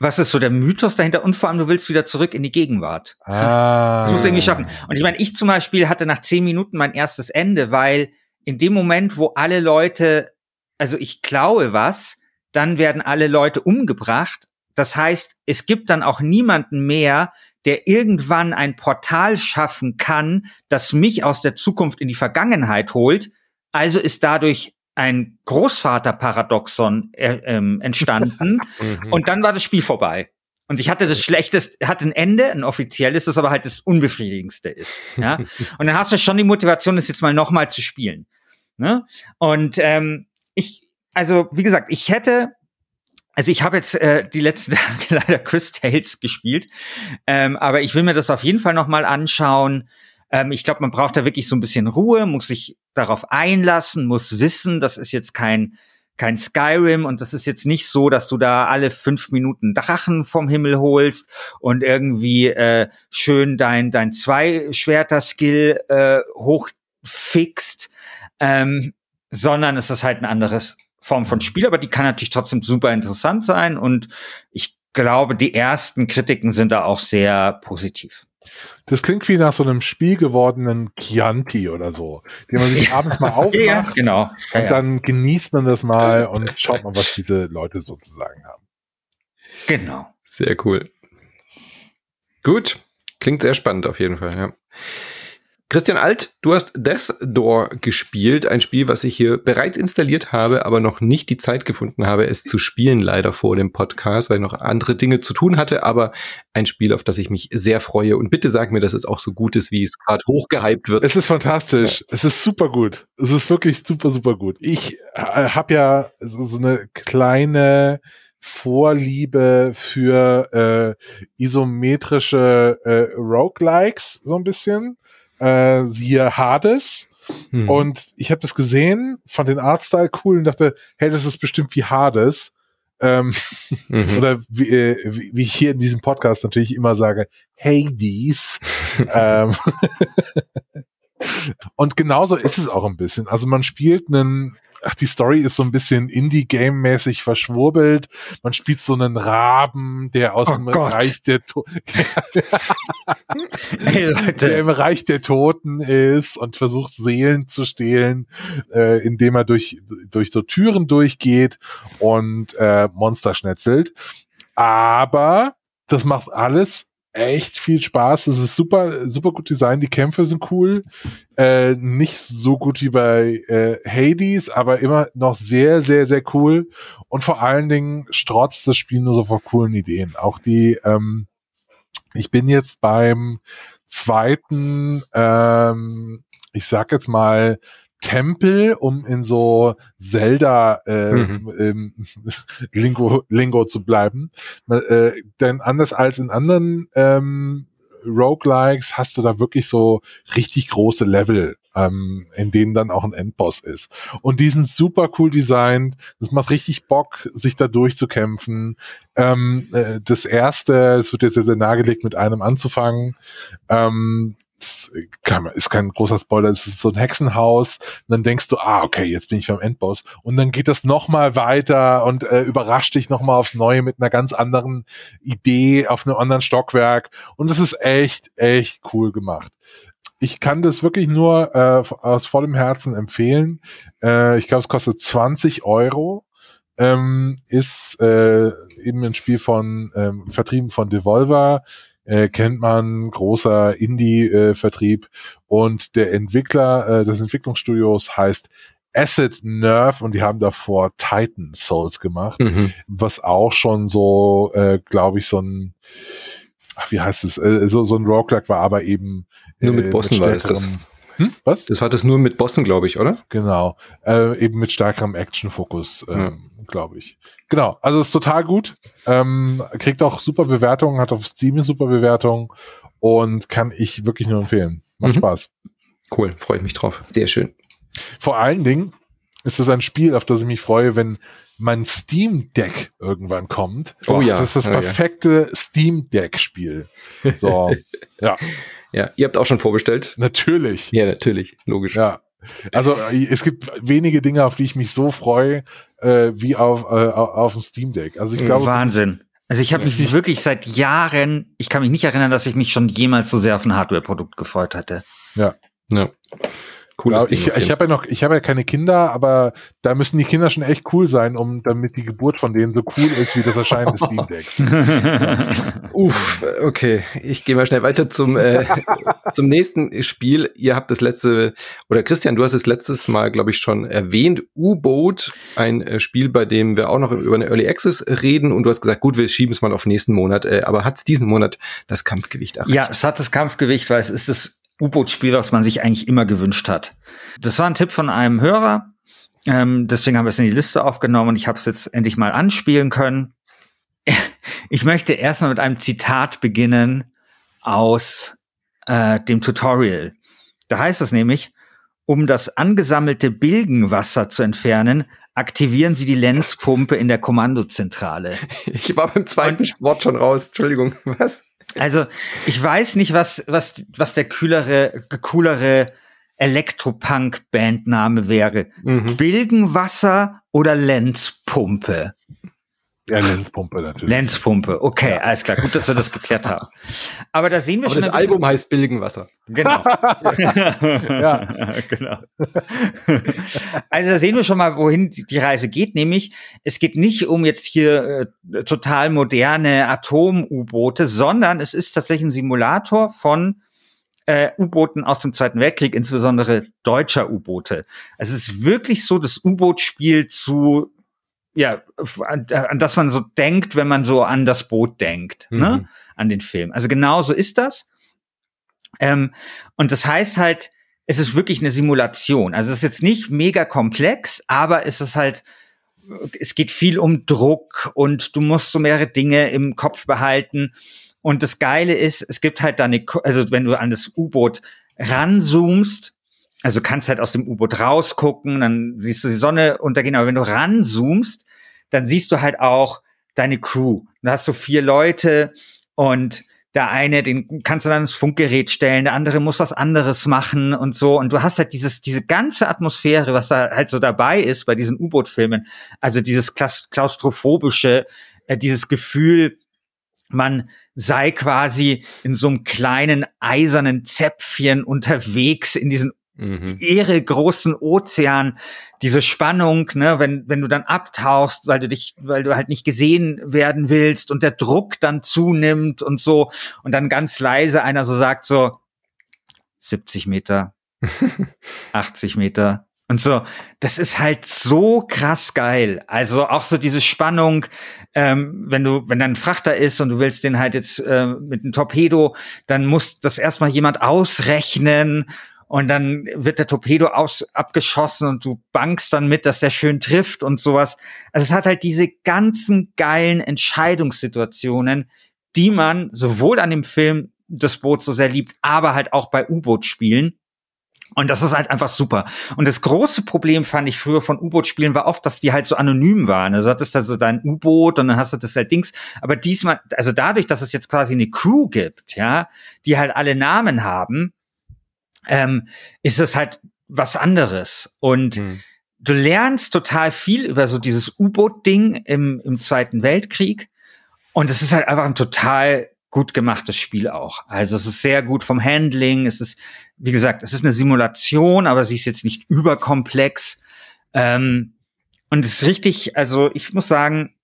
Was ist so der Mythos dahinter? Und vor allem, du willst wieder zurück in die Gegenwart. Ah. Das musst du irgendwie schaffen. Und ich meine, ich zum Beispiel hatte nach zehn Minuten mein erstes Ende, weil in dem Moment, wo alle Leute, also ich klaue was, dann werden alle Leute umgebracht. Das heißt, es gibt dann auch niemanden mehr, der irgendwann ein Portal schaffen kann, das mich aus der Zukunft in die Vergangenheit holt, also ist dadurch ein Großvaterparadoxon äh, ähm, entstanden mhm. und dann war das Spiel vorbei. Und ich hatte das schlechteste, hat ein Ende, ein offizielles, das aber halt das unbefriedigendste ist. Ja? und dann hast du schon die Motivation, das jetzt mal nochmal zu spielen. Ne? Und ähm, ich, also wie gesagt, ich hätte, also ich habe jetzt äh, die letzten Tage leider Chris Tales gespielt, ähm, aber ich will mir das auf jeden Fall nochmal anschauen. Ähm, ich glaube, man braucht da wirklich so ein bisschen Ruhe, muss sich darauf einlassen, muss wissen, das ist jetzt kein kein Skyrim und das ist jetzt nicht so, dass du da alle fünf Minuten Drachen vom Himmel holst und irgendwie äh, schön dein dein Zwei-Schwerter-Skill äh, hochfixt, ähm, sondern es ist halt ein anderes Form von Spiel, aber die kann natürlich trotzdem super interessant sein und ich glaube, die ersten Kritiken sind da auch sehr positiv. Das klingt wie nach so einem Spiel gewordenen Chianti oder so, den man sich ja. abends mal aufmacht. Ja, genau. Ja, und dann genießt man das mal und schaut mal, was diese Leute sozusagen haben. Genau. Sehr cool. Gut. Klingt sehr spannend auf jeden Fall, ja. Christian Alt, du hast Death Door gespielt, ein Spiel, was ich hier bereits installiert habe, aber noch nicht die Zeit gefunden habe, es zu spielen, leider vor dem Podcast, weil ich noch andere Dinge zu tun hatte, aber ein Spiel, auf das ich mich sehr freue. Und bitte sag mir, dass es auch so gut ist, wie es gerade hochgehypt wird. Es ist fantastisch. Ja. Es ist super gut. Es ist wirklich super, super gut. Ich äh, habe ja so eine kleine Vorliebe für äh, isometrische äh, Roguelikes, so ein bisschen äh, siehe Hades. Hm. Und ich habe das gesehen, fand den Artstyle cool und dachte, hey, das ist bestimmt wie Hades. Ähm, mhm. Oder wie, äh, wie, wie ich hier in diesem Podcast natürlich immer sage, Hades. ähm, und genauso ist es auch ein bisschen. Also man spielt einen ach, die Story ist so ein bisschen Indie-Game-mäßig verschwurbelt. Man spielt so einen Raben, der aus oh dem Gott. Reich der Toten, der im Reich der Toten ist und versucht Seelen zu stehlen, äh, indem er durch, durch so Türen durchgeht und äh, Monster schnetzelt. Aber das macht alles echt viel Spaß. Es ist super, super gut designt. Die Kämpfe sind cool. Äh, nicht so gut wie bei äh, Hades, aber immer noch sehr, sehr, sehr cool. Und vor allen Dingen strotzt das Spiel nur so vor coolen Ideen. Auch die, ähm, ich bin jetzt beim zweiten, ähm, ich sag jetzt mal, Tempel, um in so Zelda äh, mhm. ähm, Lingo, Lingo zu bleiben. Äh, denn anders als in anderen ähm, Roguelikes hast du da wirklich so richtig große Level, ähm, in denen dann auch ein Endboss ist. Und die sind super cool designt. Das macht richtig Bock, sich da durchzukämpfen. Ähm, äh, das erste, es wird jetzt sehr, sehr nahegelegt, mit einem anzufangen. Ähm, das ist kein großer Spoiler, es ist so ein Hexenhaus. Und dann denkst du, ah, okay, jetzt bin ich beim Endboss. Und dann geht das nochmal weiter und äh, überrascht dich nochmal aufs Neue mit einer ganz anderen Idee auf einem anderen Stockwerk. Und es ist echt, echt cool gemacht. Ich kann das wirklich nur äh, aus vollem Herzen empfehlen. Äh, ich glaube, es kostet 20 Euro. Ähm, ist äh, eben ein Spiel von ähm, vertrieben von Devolver äh, kennt man, großer Indie-Vertrieb und der Entwickler äh, des Entwicklungsstudios heißt Acid Nerve und die haben davor Titan Souls gemacht, mhm. was auch schon so, äh, glaube ich, so ein ach, wie heißt es, äh, so, so ein Roguelike war, aber eben nur mit äh, Bossen war das. Hm? Was? Das hat es nur mit Bossen, glaube ich, oder? Genau. Äh, eben mit stärkerem Action-Fokus, ähm, ja. glaube ich. Genau. Also ist total gut. Ähm, kriegt auch super Bewertungen, hat auf Steam super Bewertungen und kann ich wirklich nur empfehlen. Macht mhm. Spaß. Cool, freue ich mich drauf. Sehr schön. Vor allen Dingen ist es ein Spiel, auf das ich mich freue, wenn mein Steam Deck irgendwann kommt. Oh ja. Das ist das perfekte ja. Steam Deck Spiel. So, ja. Ja, ihr habt auch schon vorbestellt. Natürlich. Ja, natürlich, logisch. Ja. Also es gibt wenige Dinge, auf die ich mich so freue, äh, wie auf, äh, auf dem Steam Deck. Also ich glaube. Wahnsinn. Also ich habe mich wirklich seit Jahren, ich kann mich nicht erinnern, dass ich mich schon jemals so sehr auf ein Hardware-Produkt gefreut hatte. Ja. Ja. Cooles Ding, ich ich habe ja noch, ich habe ja keine Kinder, aber da müssen die Kinder schon echt cool sein, um damit die Geburt von denen so cool ist wie das Erscheinen des Steam Decks. Uff, okay. Ich gehe mal schnell weiter zum, äh, zum nächsten Spiel. Ihr habt das letzte, oder Christian, du hast es letztes Mal, glaube ich, schon erwähnt. U-Boat, ein äh, Spiel, bei dem wir auch noch über eine Early Access reden und du hast gesagt, gut, wir schieben es mal auf nächsten Monat, äh, aber hat es diesen Monat das Kampfgewicht erreicht? Ja, es hat das Kampfgewicht, weil es ist das U-Boot-Spiel, was man sich eigentlich immer gewünscht hat. Das war ein Tipp von einem Hörer. Ähm, deswegen haben wir es in die Liste aufgenommen und ich habe es jetzt endlich mal anspielen können. Ich möchte erstmal mit einem Zitat beginnen aus äh, dem Tutorial. Da heißt es nämlich, um das angesammelte Bilgenwasser zu entfernen, aktivieren Sie die Lenzpumpe in der Kommandozentrale. Ich war beim zweiten Wort schon raus. Entschuldigung, was? Also ich weiß nicht, was, was, was der kühlere, coolere Elektropunk-Bandname wäre. Mhm. Bilgenwasser oder Lenzpumpe? Ja, Lenzpumpe natürlich. Lenzpumpe, okay, ja. alles klar. Gut, dass wir das geklärt haben. Aber da sehen wir Aber schon. Das Album heißt Bilgenwasser. Genau. ja, genau. Also da sehen wir schon mal, wohin die Reise geht. Nämlich, es geht nicht um jetzt hier äh, total moderne Atom-U-Boote, sondern es ist tatsächlich ein Simulator von äh, U-Booten aus dem Zweiten Weltkrieg, insbesondere deutscher U-Boote. Also es ist wirklich so das U-Boot-Spiel zu ja, an, an das man so denkt, wenn man so an das Boot denkt, ne? mhm. ne? An den Film. Also genau so ist das. Ähm, und das heißt halt, es ist wirklich eine Simulation. Also es ist jetzt nicht mega komplex, aber es ist halt, es geht viel um Druck und du musst so mehrere Dinge im Kopf behalten. Und das Geile ist, es gibt halt da eine, also wenn du an das U-Boot ranzoomst, also kannst halt aus dem U-Boot rausgucken, dann siehst du die Sonne untergehen, aber wenn du ranzoomst, dann siehst du halt auch deine Crew. Da hast du vier Leute und der eine, den kannst du dann ins Funkgerät stellen, der andere muss was anderes machen und so. Und du hast halt dieses, diese ganze Atmosphäre, was da halt so dabei ist bei diesen U-Boot-Filmen. Also dieses klaustrophobische, äh, dieses Gefühl, man sei quasi in so einem kleinen eisernen Zäpfchen unterwegs in diesen mhm. ihre großen Ozean, diese Spannung, ne, wenn, wenn du dann abtauchst, weil du dich, weil du halt nicht gesehen werden willst und der Druck dann zunimmt und so und dann ganz leise einer so sagt so 70 Meter, 80 Meter, und so, das ist halt so krass geil. Also auch so diese Spannung, ähm, wenn du, wenn da ein Frachter ist und du willst den halt jetzt äh, mit einem Torpedo, dann muss das erstmal jemand ausrechnen und dann wird der Torpedo aus, abgeschossen und du bankst dann mit, dass der schön trifft und sowas. Also es hat halt diese ganzen geilen Entscheidungssituationen, die man sowohl an dem Film das Boot so sehr liebt, aber halt auch bei U-Boot-Spielen. Und das ist halt einfach super. Und das große Problem fand ich früher von U-Boot-Spielen war oft, dass die halt so anonym waren. Also hattest du so dein U-Boot und dann hast du das halt Dings. Aber diesmal, also dadurch, dass es jetzt quasi eine Crew gibt, ja, die halt alle Namen haben, ähm, ist es halt was anderes. Und hm. du lernst total viel über so dieses U-Boot-Ding im, im Zweiten Weltkrieg. Und es ist halt einfach ein total gut gemachtes Spiel auch. Also es ist sehr gut vom Handling. Es ist, wie gesagt, es ist eine Simulation, aber sie ist jetzt nicht überkomplex. Ähm, und es ist richtig, also ich muss sagen,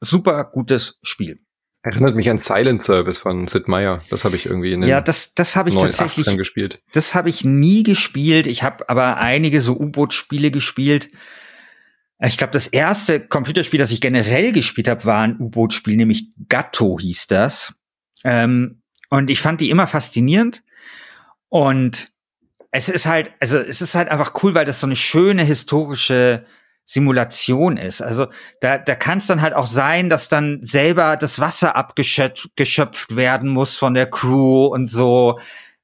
super gutes Spiel. Erinnert mich an Silent Service von Sid Meier. Das habe ich irgendwie in den Ja, das, das habe ich tatsächlich gespielt. Das habe ich nie gespielt. Ich habe aber einige so U-Boot-Spiele gespielt. Ich glaube, das erste Computerspiel, das ich generell gespielt habe, war ein U-Boot-Spiel, nämlich Gatto hieß das. Ähm, und ich fand die immer faszinierend. Und es ist halt, also es ist halt einfach cool, weil das so eine schöne historische Simulation ist. Also da, da kann es dann halt auch sein, dass dann selber das Wasser abgeschöpft werden muss von der Crew und so.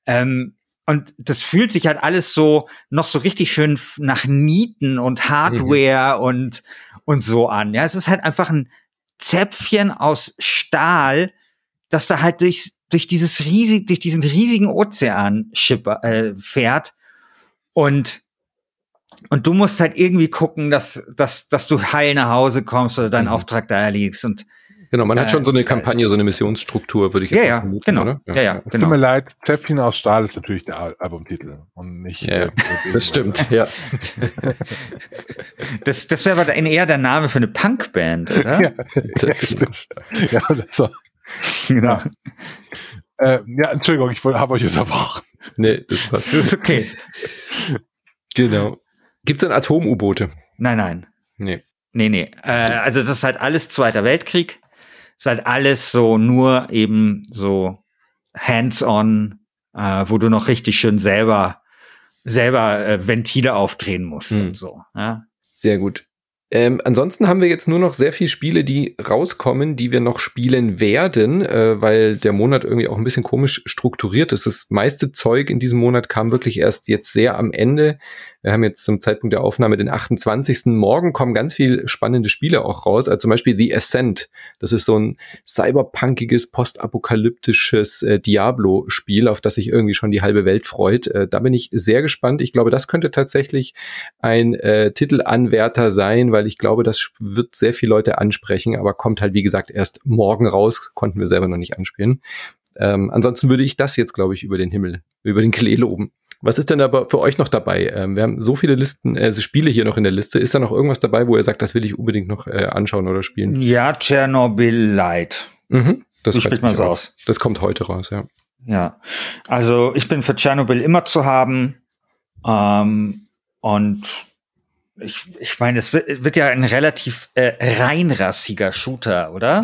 Ähm, und das fühlt sich halt alles so noch so richtig schön nach Nieten und Hardware mhm. und und so an. Ja, es ist halt einfach ein Zäpfchen aus Stahl, dass da halt durch, durch dieses riesig, durch diesen riesigen Ozean schipper, äh, fährt und und du musst halt irgendwie gucken, dass, dass, dass du heil nach Hause kommst oder deinen mhm. Auftrag da erledigst und Genau, man hat schon so eine Kampagne, so eine Missionsstruktur, würde ich jetzt ja, ja, vermuten, genau. oder? Ja, ja, ja es genau. tut mir leid, Zäpfchen aus Stahl ist natürlich der Albumtitel und nicht. Ja, das stimmt, ja. das das wäre aber eher der Name für eine Punkband, oder? Ja, stimmt. ja das so. Genau. Äh, ja, Entschuldigung, ich habe euch unterbrochen. Nee, das passt. Das ist okay. genau. Gibt es denn Atom-U-Boote? Nein, nein. Nee. Nee, nee. Äh, also das ist halt alles Zweiter Weltkrieg. Ist halt alles so nur eben so hands-on, äh, wo du noch richtig schön selber selber äh, Ventile aufdrehen musst hm. und so. Ja? Sehr gut. Ähm, ansonsten haben wir jetzt nur noch sehr viele Spiele, die rauskommen, die wir noch spielen werden, äh, weil der Monat irgendwie auch ein bisschen komisch strukturiert ist. Das meiste Zeug in diesem Monat kam wirklich erst jetzt sehr am Ende. Wir haben jetzt zum Zeitpunkt der Aufnahme den 28. Morgen kommen ganz viel spannende Spiele auch raus. Also zum Beispiel The Ascent. Das ist so ein cyberpunkiges, postapokalyptisches äh, Diablo-Spiel, auf das sich irgendwie schon die halbe Welt freut. Äh, da bin ich sehr gespannt. Ich glaube, das könnte tatsächlich ein äh, Titelanwärter sein, weil ich glaube, das wird sehr viele Leute ansprechen, aber kommt halt, wie gesagt, erst morgen raus. Konnten wir selber noch nicht anspielen. Ähm, ansonsten würde ich das jetzt, glaube ich, über den Himmel, über den Klee loben. Was ist denn aber für euch noch dabei? Ähm, wir haben so viele Listen, äh, Spiele hier noch in der Liste. Ist da noch irgendwas dabei, wo ihr sagt, das will ich unbedingt noch äh, anschauen oder spielen? Ja, Chernobyl Light. Mhm, das spricht man so aus. Das kommt heute raus, ja. Ja, also ich bin für Tschernobyl immer zu haben. Ähm, und ich, ich meine, es wird, wird ja ein relativ äh, reinrassiger Shooter, oder?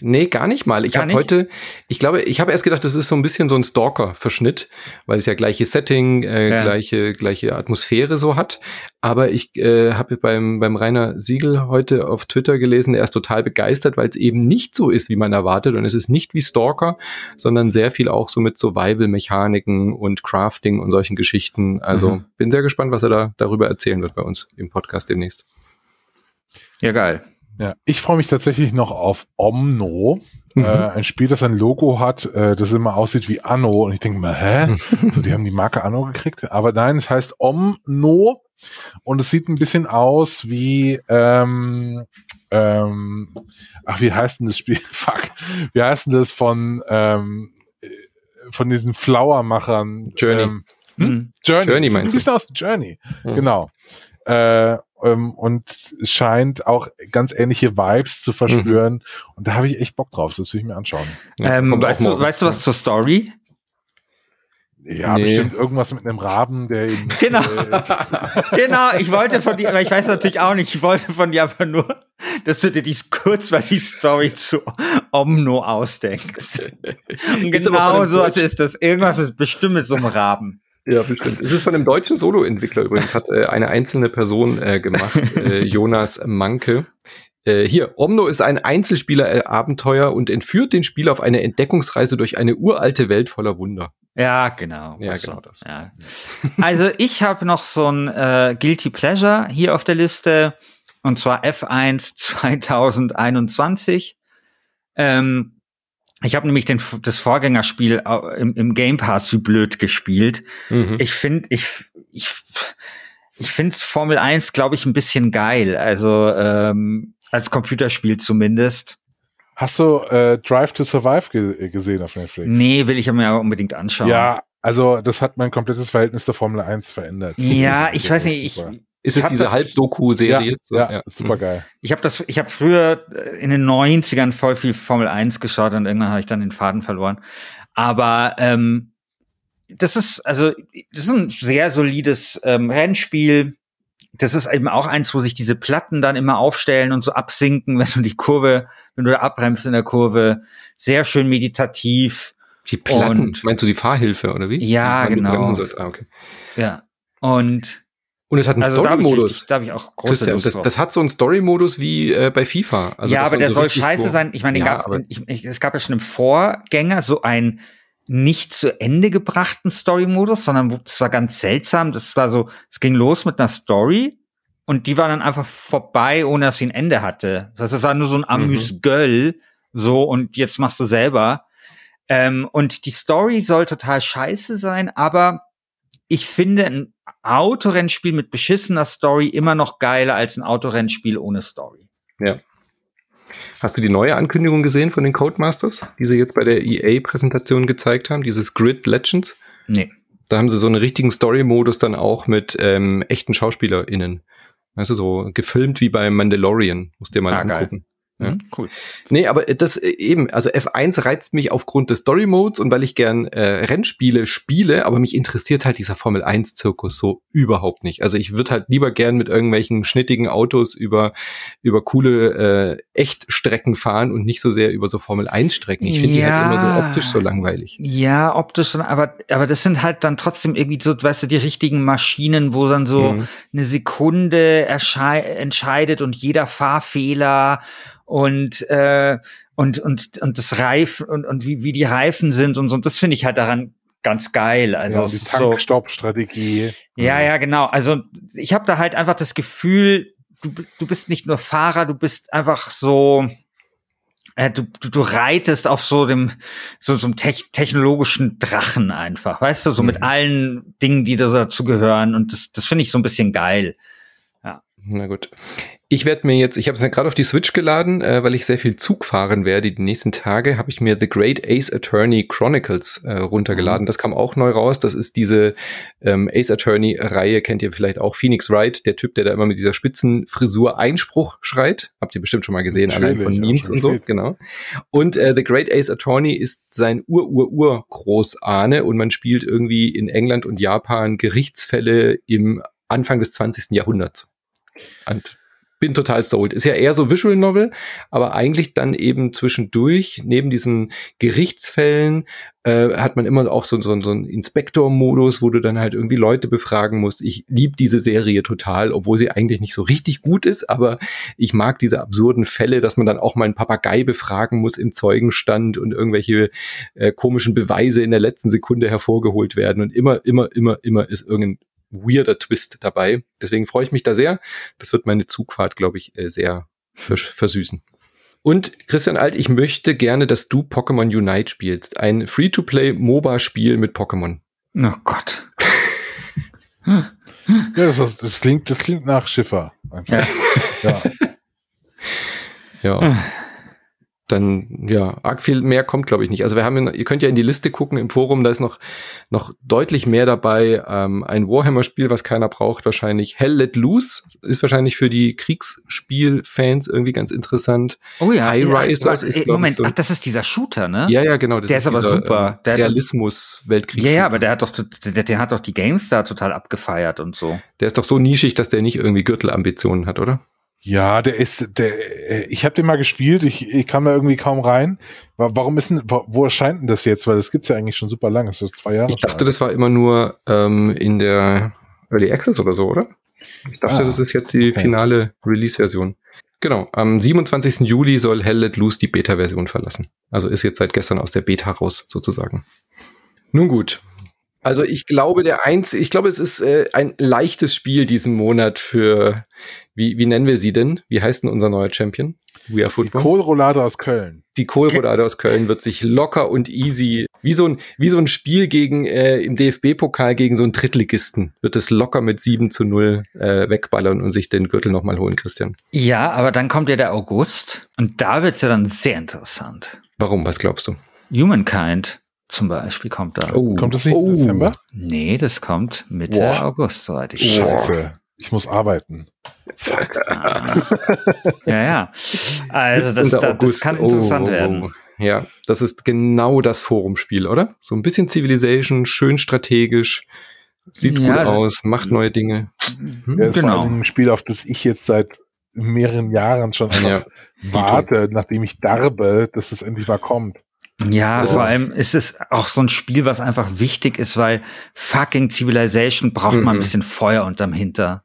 Nee, gar nicht mal. Ich habe heute, ich glaube, ich habe erst gedacht, das ist so ein bisschen so ein Stalker-Verschnitt, weil es ja gleiche Setting, äh, ja. gleiche, gleiche Atmosphäre so hat. Aber ich äh, habe beim, beim Rainer Siegel heute auf Twitter gelesen, er ist total begeistert, weil es eben nicht so ist, wie man erwartet. Und es ist nicht wie Stalker, sondern sehr viel auch so mit Survival-Mechaniken und Crafting und solchen Geschichten. Also mhm. bin sehr gespannt, was er da darüber erzählen wird bei uns im Podcast demnächst. Ja, geil. Ja, ich freue mich tatsächlich noch auf Omno, mhm. äh, ein Spiel, das ein Logo hat, äh, das immer aussieht wie Anno. Und ich denke mal, hä? so, die haben die Marke Anno gekriegt. Aber nein, es heißt Omno und es sieht ein bisschen aus wie, ähm, ähm, ach, wie heißt denn das Spiel? Fuck. Wie heißt denn das von, ähm, von diesen Flower-Machern? Journey. Ähm, Hm? Journey. Journey Sieht meinst ein du? bisschen aus Journey. Hm. Genau. Äh, ähm, und scheint auch ganz ähnliche Vibes zu verspüren. Und da habe ich echt Bock drauf. Das will ich mir anschauen. Ja, ähm, weißt, du, weißt du was zur Story? Ja, Nee. bestimmt irgendwas mit einem Raben, der in, Genau. Genau, ich wollte von dir, aber ich weiß natürlich auch nicht, ich wollte von dir aber nur, dass du dir die kurz mal die Story zu Omno ausdenkst. Und genau so ist das. Irgendwas ist bestimmt mit so einem Raben. Ja, bestimmt. Es ist von einem deutschen Solo-Entwickler übrigens, hat äh, eine einzelne Person äh, gemacht, äh, Jonas Manke. Äh, hier, Omno ist ein Einzelspieler-Abenteuer und entführt den Spieler auf eine Entdeckungsreise durch eine uralte Welt voller Wunder. Ja, genau. Ja, Was genau das. Ja. Also ich habe noch so ein äh, Guilty Pleasure hier auf der Liste und zwar F1 2021. Ähm, ich habe nämlich den, das Vorgängerspiel im, im Game Pass wie blöd gespielt. Mhm. Ich finde, ich, ich, ich finde Formel 1, glaube ich, ein bisschen geil. Also ähm, als Computerspiel zumindest. hast du äh, Drive to Survive ge gesehen auf Netflix? Nee, will ich mir aber unbedingt anschauen. Ja, also das hat mein komplettes Verhältnis zur Formel 1 verändert. Ja, ich weiß nicht, ich. Ist ich es diese Halbdoku-Serie? ja, So, ja, super geil. Ich habe das, ich habe früher äh, in den 90ern voll viel Formel 1 geschaut und irgendwann habe ich dann den Faden verloren. Aber ähm, das ist, also, das ist ein sehr solides ähm, Rennspiel. Das ist eben auch eins, wo sich diese Platten dann immer aufstellen und so absinken, wenn du die Kurve, wenn du da abbremst in der Kurve. Sehr schön meditativ. Die Platten, Und- meinst du die Fahrhilfe oder wie? Ja, genau. Ah, okay. Ja. Und Und es hat einen also habe Story-Modus. da hab ich auch große Christian, Lust das, das hat so einen Story-Modus wie äh, bei FIFA. Also, ja, aber der so soll scheiße so- sein. Ich meine, Ja, gab, aber- ich, ich, es gab ja schon im Vorgänger so einen nicht zu Ende gebrachten Story-Modus, sondern das war ganz seltsam. Das war so, es ging los mit einer Story und die war dann einfach vorbei, ohne dass sie ein Ende hatte. Das heißt, es war nur so ein Amüs-Göll, so und jetzt machst du selber. Ähm, und die Story soll total scheiße sein, aber ich finde Autorennspiel mit beschissener Story immer noch geiler als ein Autorennspiel ohne Story. Ja. Hast du die neue Ankündigung gesehen von den Codemasters, die sie jetzt bei der EA-Präsentation gezeigt haben, dieses Grid Legends? Nee. Da haben sie so einen richtigen Story-Modus dann auch mit ähm, echten SchauspielerInnen. Weißt du, so gefilmt wie bei Mandalorian. Musst dir mal Ah, geil. Ja. Mhm, Cool. Nee, aber das äh, eben, also F1 reizt mich aufgrund des Story Modes und weil ich gern äh, Rennspiele spiele, aber mich interessiert halt dieser Formel 1 Zirkus so überhaupt nicht. Also ich würde halt lieber gern mit irgendwelchen schnittigen Autos über über coole äh, Echtstrecken fahren und nicht so sehr über so Formel 1 Strecken. Ich finde die halt Ja. immer so optisch so langweilig. Ja, optisch, schon, aber, aber das sind halt dann trotzdem irgendwie so, weißt du, die richtigen Maschinen, wo dann so Mhm. eine Sekunde entscheidet und jeder Fahrfehler und, äh, und, und, und das Reifen und, und wie, wie die Reifen sind und so. Und das finde ich halt daran ganz geil. Also ja, die ist so, Tankstopp-Strategie. ja, ja, genau. Also ich habe da halt einfach das Gefühl, du, du bist nicht nur Fahrer, du bist einfach so, äh, du, du, du reitest auf so dem, so, so einem tech technologischen Drachen einfach, weißt du, so mit Mhm. allen Dingen, die da dazu gehören. Und das, das finde ich so ein bisschen geil. Na gut. Ich werde mir jetzt, ich habe es ja gerade auf die Switch geladen, äh, weil ich sehr viel Zug fahren werde die nächsten Tage, habe ich mir The Great Ace Attorney Chronicles äh, runtergeladen. Das kam auch neu raus. Das ist diese ähm, Ace Attorney Reihe, kennt ihr vielleicht auch. Phoenix Wright, der Typ, der da immer mit dieser Spitzenfrisur Einspruch schreit. Habt ihr bestimmt schon mal gesehen, allein von Natürlich, Memes und so, genau. Und äh, The Great Ace Attorney ist sein Ur-Ur-Ur-Großahne und man spielt irgendwie in England und Japan Gerichtsfälle im Anfang des 20. Jahrhunderts. Und bin total sold. Ist ja eher so Visual Novel, aber eigentlich dann eben zwischendurch, neben diesen Gerichtsfällen, äh, hat man immer auch so, so, so einen Inspektor-Modus, wo du dann halt irgendwie Leute befragen musst. Ich lieb diese Serie total, obwohl sie eigentlich nicht so richtig gut ist, aber ich mag diese absurden Fälle, dass man dann auch mal einen Papagei befragen muss im Zeugenstand und irgendwelche äh, komischen Beweise in der letzten Sekunde hervorgeholt werden und immer, immer, immer, immer ist irgendein weirder Twist dabei. Deswegen freue ich mich da sehr. Das wird meine Zugfahrt, glaube ich, äh, sehr vers versüßen. Und Christian Alt, ich möchte gerne, dass du Pokémon Unite spielst. Ein Free-to-Play-MOBA-Spiel mit Pokémon. Oh Gott. Ja, das, das, das klingt, das klingt nach Schiffer. Einfach. Ja. Ja. dann ja, arg viel mehr kommt, glaube ich, nicht. Also wir haben, ihr könnt ja in die Liste gucken im Forum, da ist noch, noch deutlich mehr dabei. Ähm, ein Warhammer-Spiel, was keiner braucht, wahrscheinlich. Hell Let Loose ist wahrscheinlich für die Kriegsspiel-Fans irgendwie ganz interessant. Oh ja, High ja, Risers ey, ist, glaub Moment, so, ach, das ist dieser Shooter, ne? ja, ja, genau. das der ist aber super. Äh, Der hat- Realismus-Weltkrieg. ja, ja, aber der hat doch, der, der hat doch die GameStar total abgefeiert und so. Der ist doch so nischig, dass der nicht irgendwie Gürtelambitionen hat, oder? Ja, der ist, der, äh, ich habe den mal gespielt, ich, ich kam da irgendwie kaum rein. Wa- Warum ist denn, wo, wo erscheint denn das jetzt? Weil das gibt's ja eigentlich schon super lang, das ist zwei Jahre Ich dachte, das war immer nur ähm, in der Early Access oder so, oder? Ich dachte, Ah, das ist jetzt die okay. finale Release-Version. Genau, am 27. Juli soll Hell Let Loose die Beta-Version verlassen. Also ist jetzt seit gestern aus der Beta raus, sozusagen. Nun gut. Also ich glaube, der eins, ich glaube, es ist äh, ein leichtes Spiel diesen Monat für, wie, wie nennen wir sie denn? Wie heißt denn unser neuer Champion? We Are Die Football. Kohlroulade aus Köln. Die Kohlrodade aus Köln wird sich locker und easy, wie so ein, wie so ein Spiel gegen, äh, im DFB-Pokal gegen so einen Drittligisten, wird es locker mit 7 zu 0 äh, wegballern und sich den Gürtel nochmal holen, Christian. Ja, aber dann kommt ja der August und da wird's ja dann sehr interessant. Warum? Was glaubst du? Humankind zum Beispiel kommt da. Oh. Kommt das nicht im Dezember? Nee, das kommt Mitte Boah. August, soweit ich Scheiße. Ich muss arbeiten. Ja, ja. Also das, Unter das, das kann Oh, interessant oh, oh. werden. Ja, das ist genau das Forumspiel, oder? So ein bisschen Civilization, schön strategisch, sieht Ja, gut also- aus, macht neue Dinge. Hm? Ja, ist vor Genau. Dingen ein Spiel, auf das ich jetzt seit mehreren Jahren schon einfach Ja. warte, nachdem ich darbe, dass es endlich mal kommt. Ja, Oh. vor allem ist es auch so ein Spiel, was einfach wichtig ist, weil fucking Civilization braucht mal ein Mhm. bisschen Feuer unterm Hinter.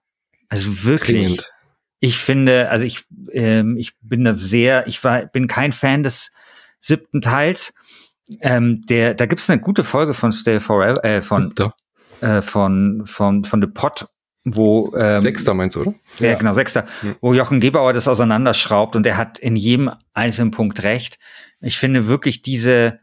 Also wirklich. Dringend. Ich finde, also ich, ähm, ich bin da sehr, ich war, bin kein Fan des siebten Teils. Ähm, der, da gibt's eine gute Folge von Stay Forever, äh, von, äh, von, von, von The Pot, wo ähm, Sechster meinst du, oder? Ja, Ja. genau, Sechster, Hm. wo Jochen Gebauer das auseinanderschraubt und er hat in jedem einzelnen Punkt recht. Ich finde wirklich, diese,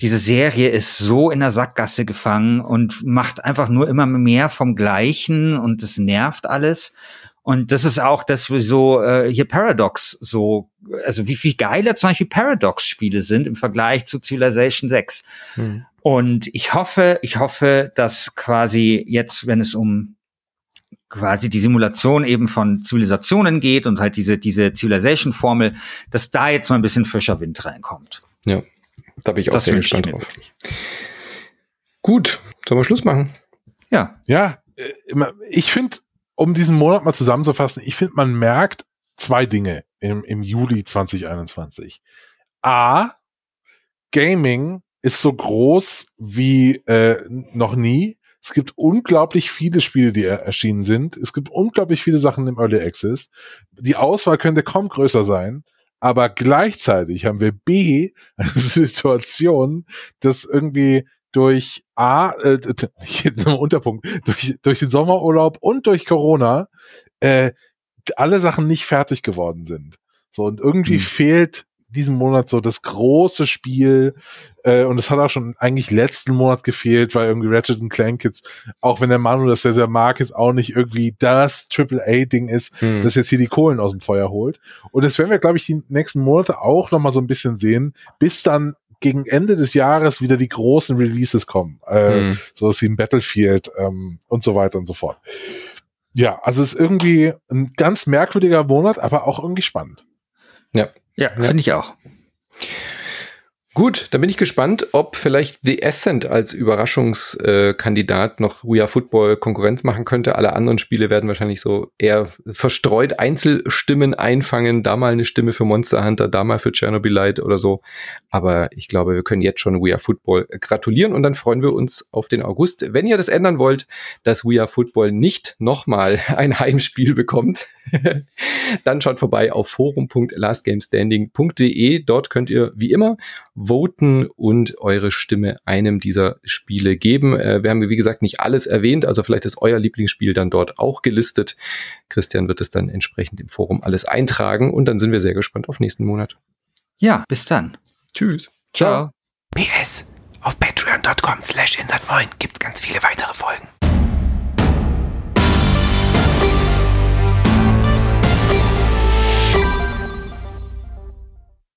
diese Serie ist so in der Sackgasse gefangen und macht einfach nur immer mehr vom Gleichen und es nervt alles. Und das ist auch das, wieso äh, hier Paradox so, also wie viel geiler zum Beispiel Paradox-Spiele sind im Vergleich zu Civilization 6. Hm. Und ich hoffe, ich hoffe, dass quasi jetzt, wenn es um quasi die Simulation eben von Zivilisationen geht und halt diese, diese Civilization-Formel, dass da jetzt mal ein bisschen frischer Wind reinkommt. Ja, da bin ich auch Das sehr gespannt drauf. wirklich. Gut, sollen wir Schluss machen? Ja, Ja, äh, ich finde, um diesen Monat mal zusammenzufassen, ich finde, man merkt zwei Dinge im, im Juli 2021. A, Gaming ist so groß wie äh, noch nie. Es gibt unglaublich viele Spiele, die er erschienen sind. Es gibt unglaublich viele Sachen im Early Access. Die Auswahl könnte kaum größer sein. Aber gleichzeitig haben wir B, eine Situation, dass irgendwie durch A, äh, Unterpunkt, durch, durch den Sommerurlaub und durch Corona äh, alle Sachen nicht fertig geworden sind. So, und irgendwie Hm. fehlt diesen Monat so das große Spiel, äh, und es hat auch schon eigentlich letzten Monat gefehlt, weil irgendwie Ratchet Clank jetzt, auch wenn der Manu das sehr, sehr mag, jetzt auch nicht irgendwie das Triple-A-Ding ist, Hm. das jetzt hier die Kohlen aus dem Feuer holt. Und das werden wir, glaube ich, die nächsten Monate auch noch mal so ein bisschen sehen, bis dann gegen Ende des Jahres wieder die großen Releases kommen. Äh, Hm. sowas wie ein Battlefield ähm, und so weiter und so fort. Ja, also es ist irgendwie ein ganz merkwürdiger Monat, aber auch irgendwie spannend. ja, Ja. finde ich auch. Gut, dann bin ich gespannt, ob vielleicht The Ascent als Überraschungskandidat noch Are Football Konkurrenz machen könnte. Alle anderen Spiele werden wahrscheinlich so eher verstreut Einzelstimmen einfangen. Da mal eine Stimme für Monster Hunter, da mal für Chernobylite oder so. Aber ich glaube, wir können jetzt schon Are Football gratulieren und dann freuen wir uns auf den August. Wenn ihr das ändern wollt, dass Are Football nicht nochmal ein Heimspiel bekommt, dann schaut vorbei auf forum.lastgamestanding.de. Dort könnt ihr wie immer voten und eure Stimme einem dieser Spiele geben. Äh, wir haben, wie gesagt, nicht alles erwähnt, also vielleicht ist euer Lieblingsspiel dann dort auch gelistet. Christian wird es dann entsprechend im Forum alles eintragen und dann sind wir sehr gespannt auf nächsten Monat. Ja, bis dann. Tschüss. Ciao. PS. Auf patreon.com slash insertmoin gibt's ganz viele weitere Folgen.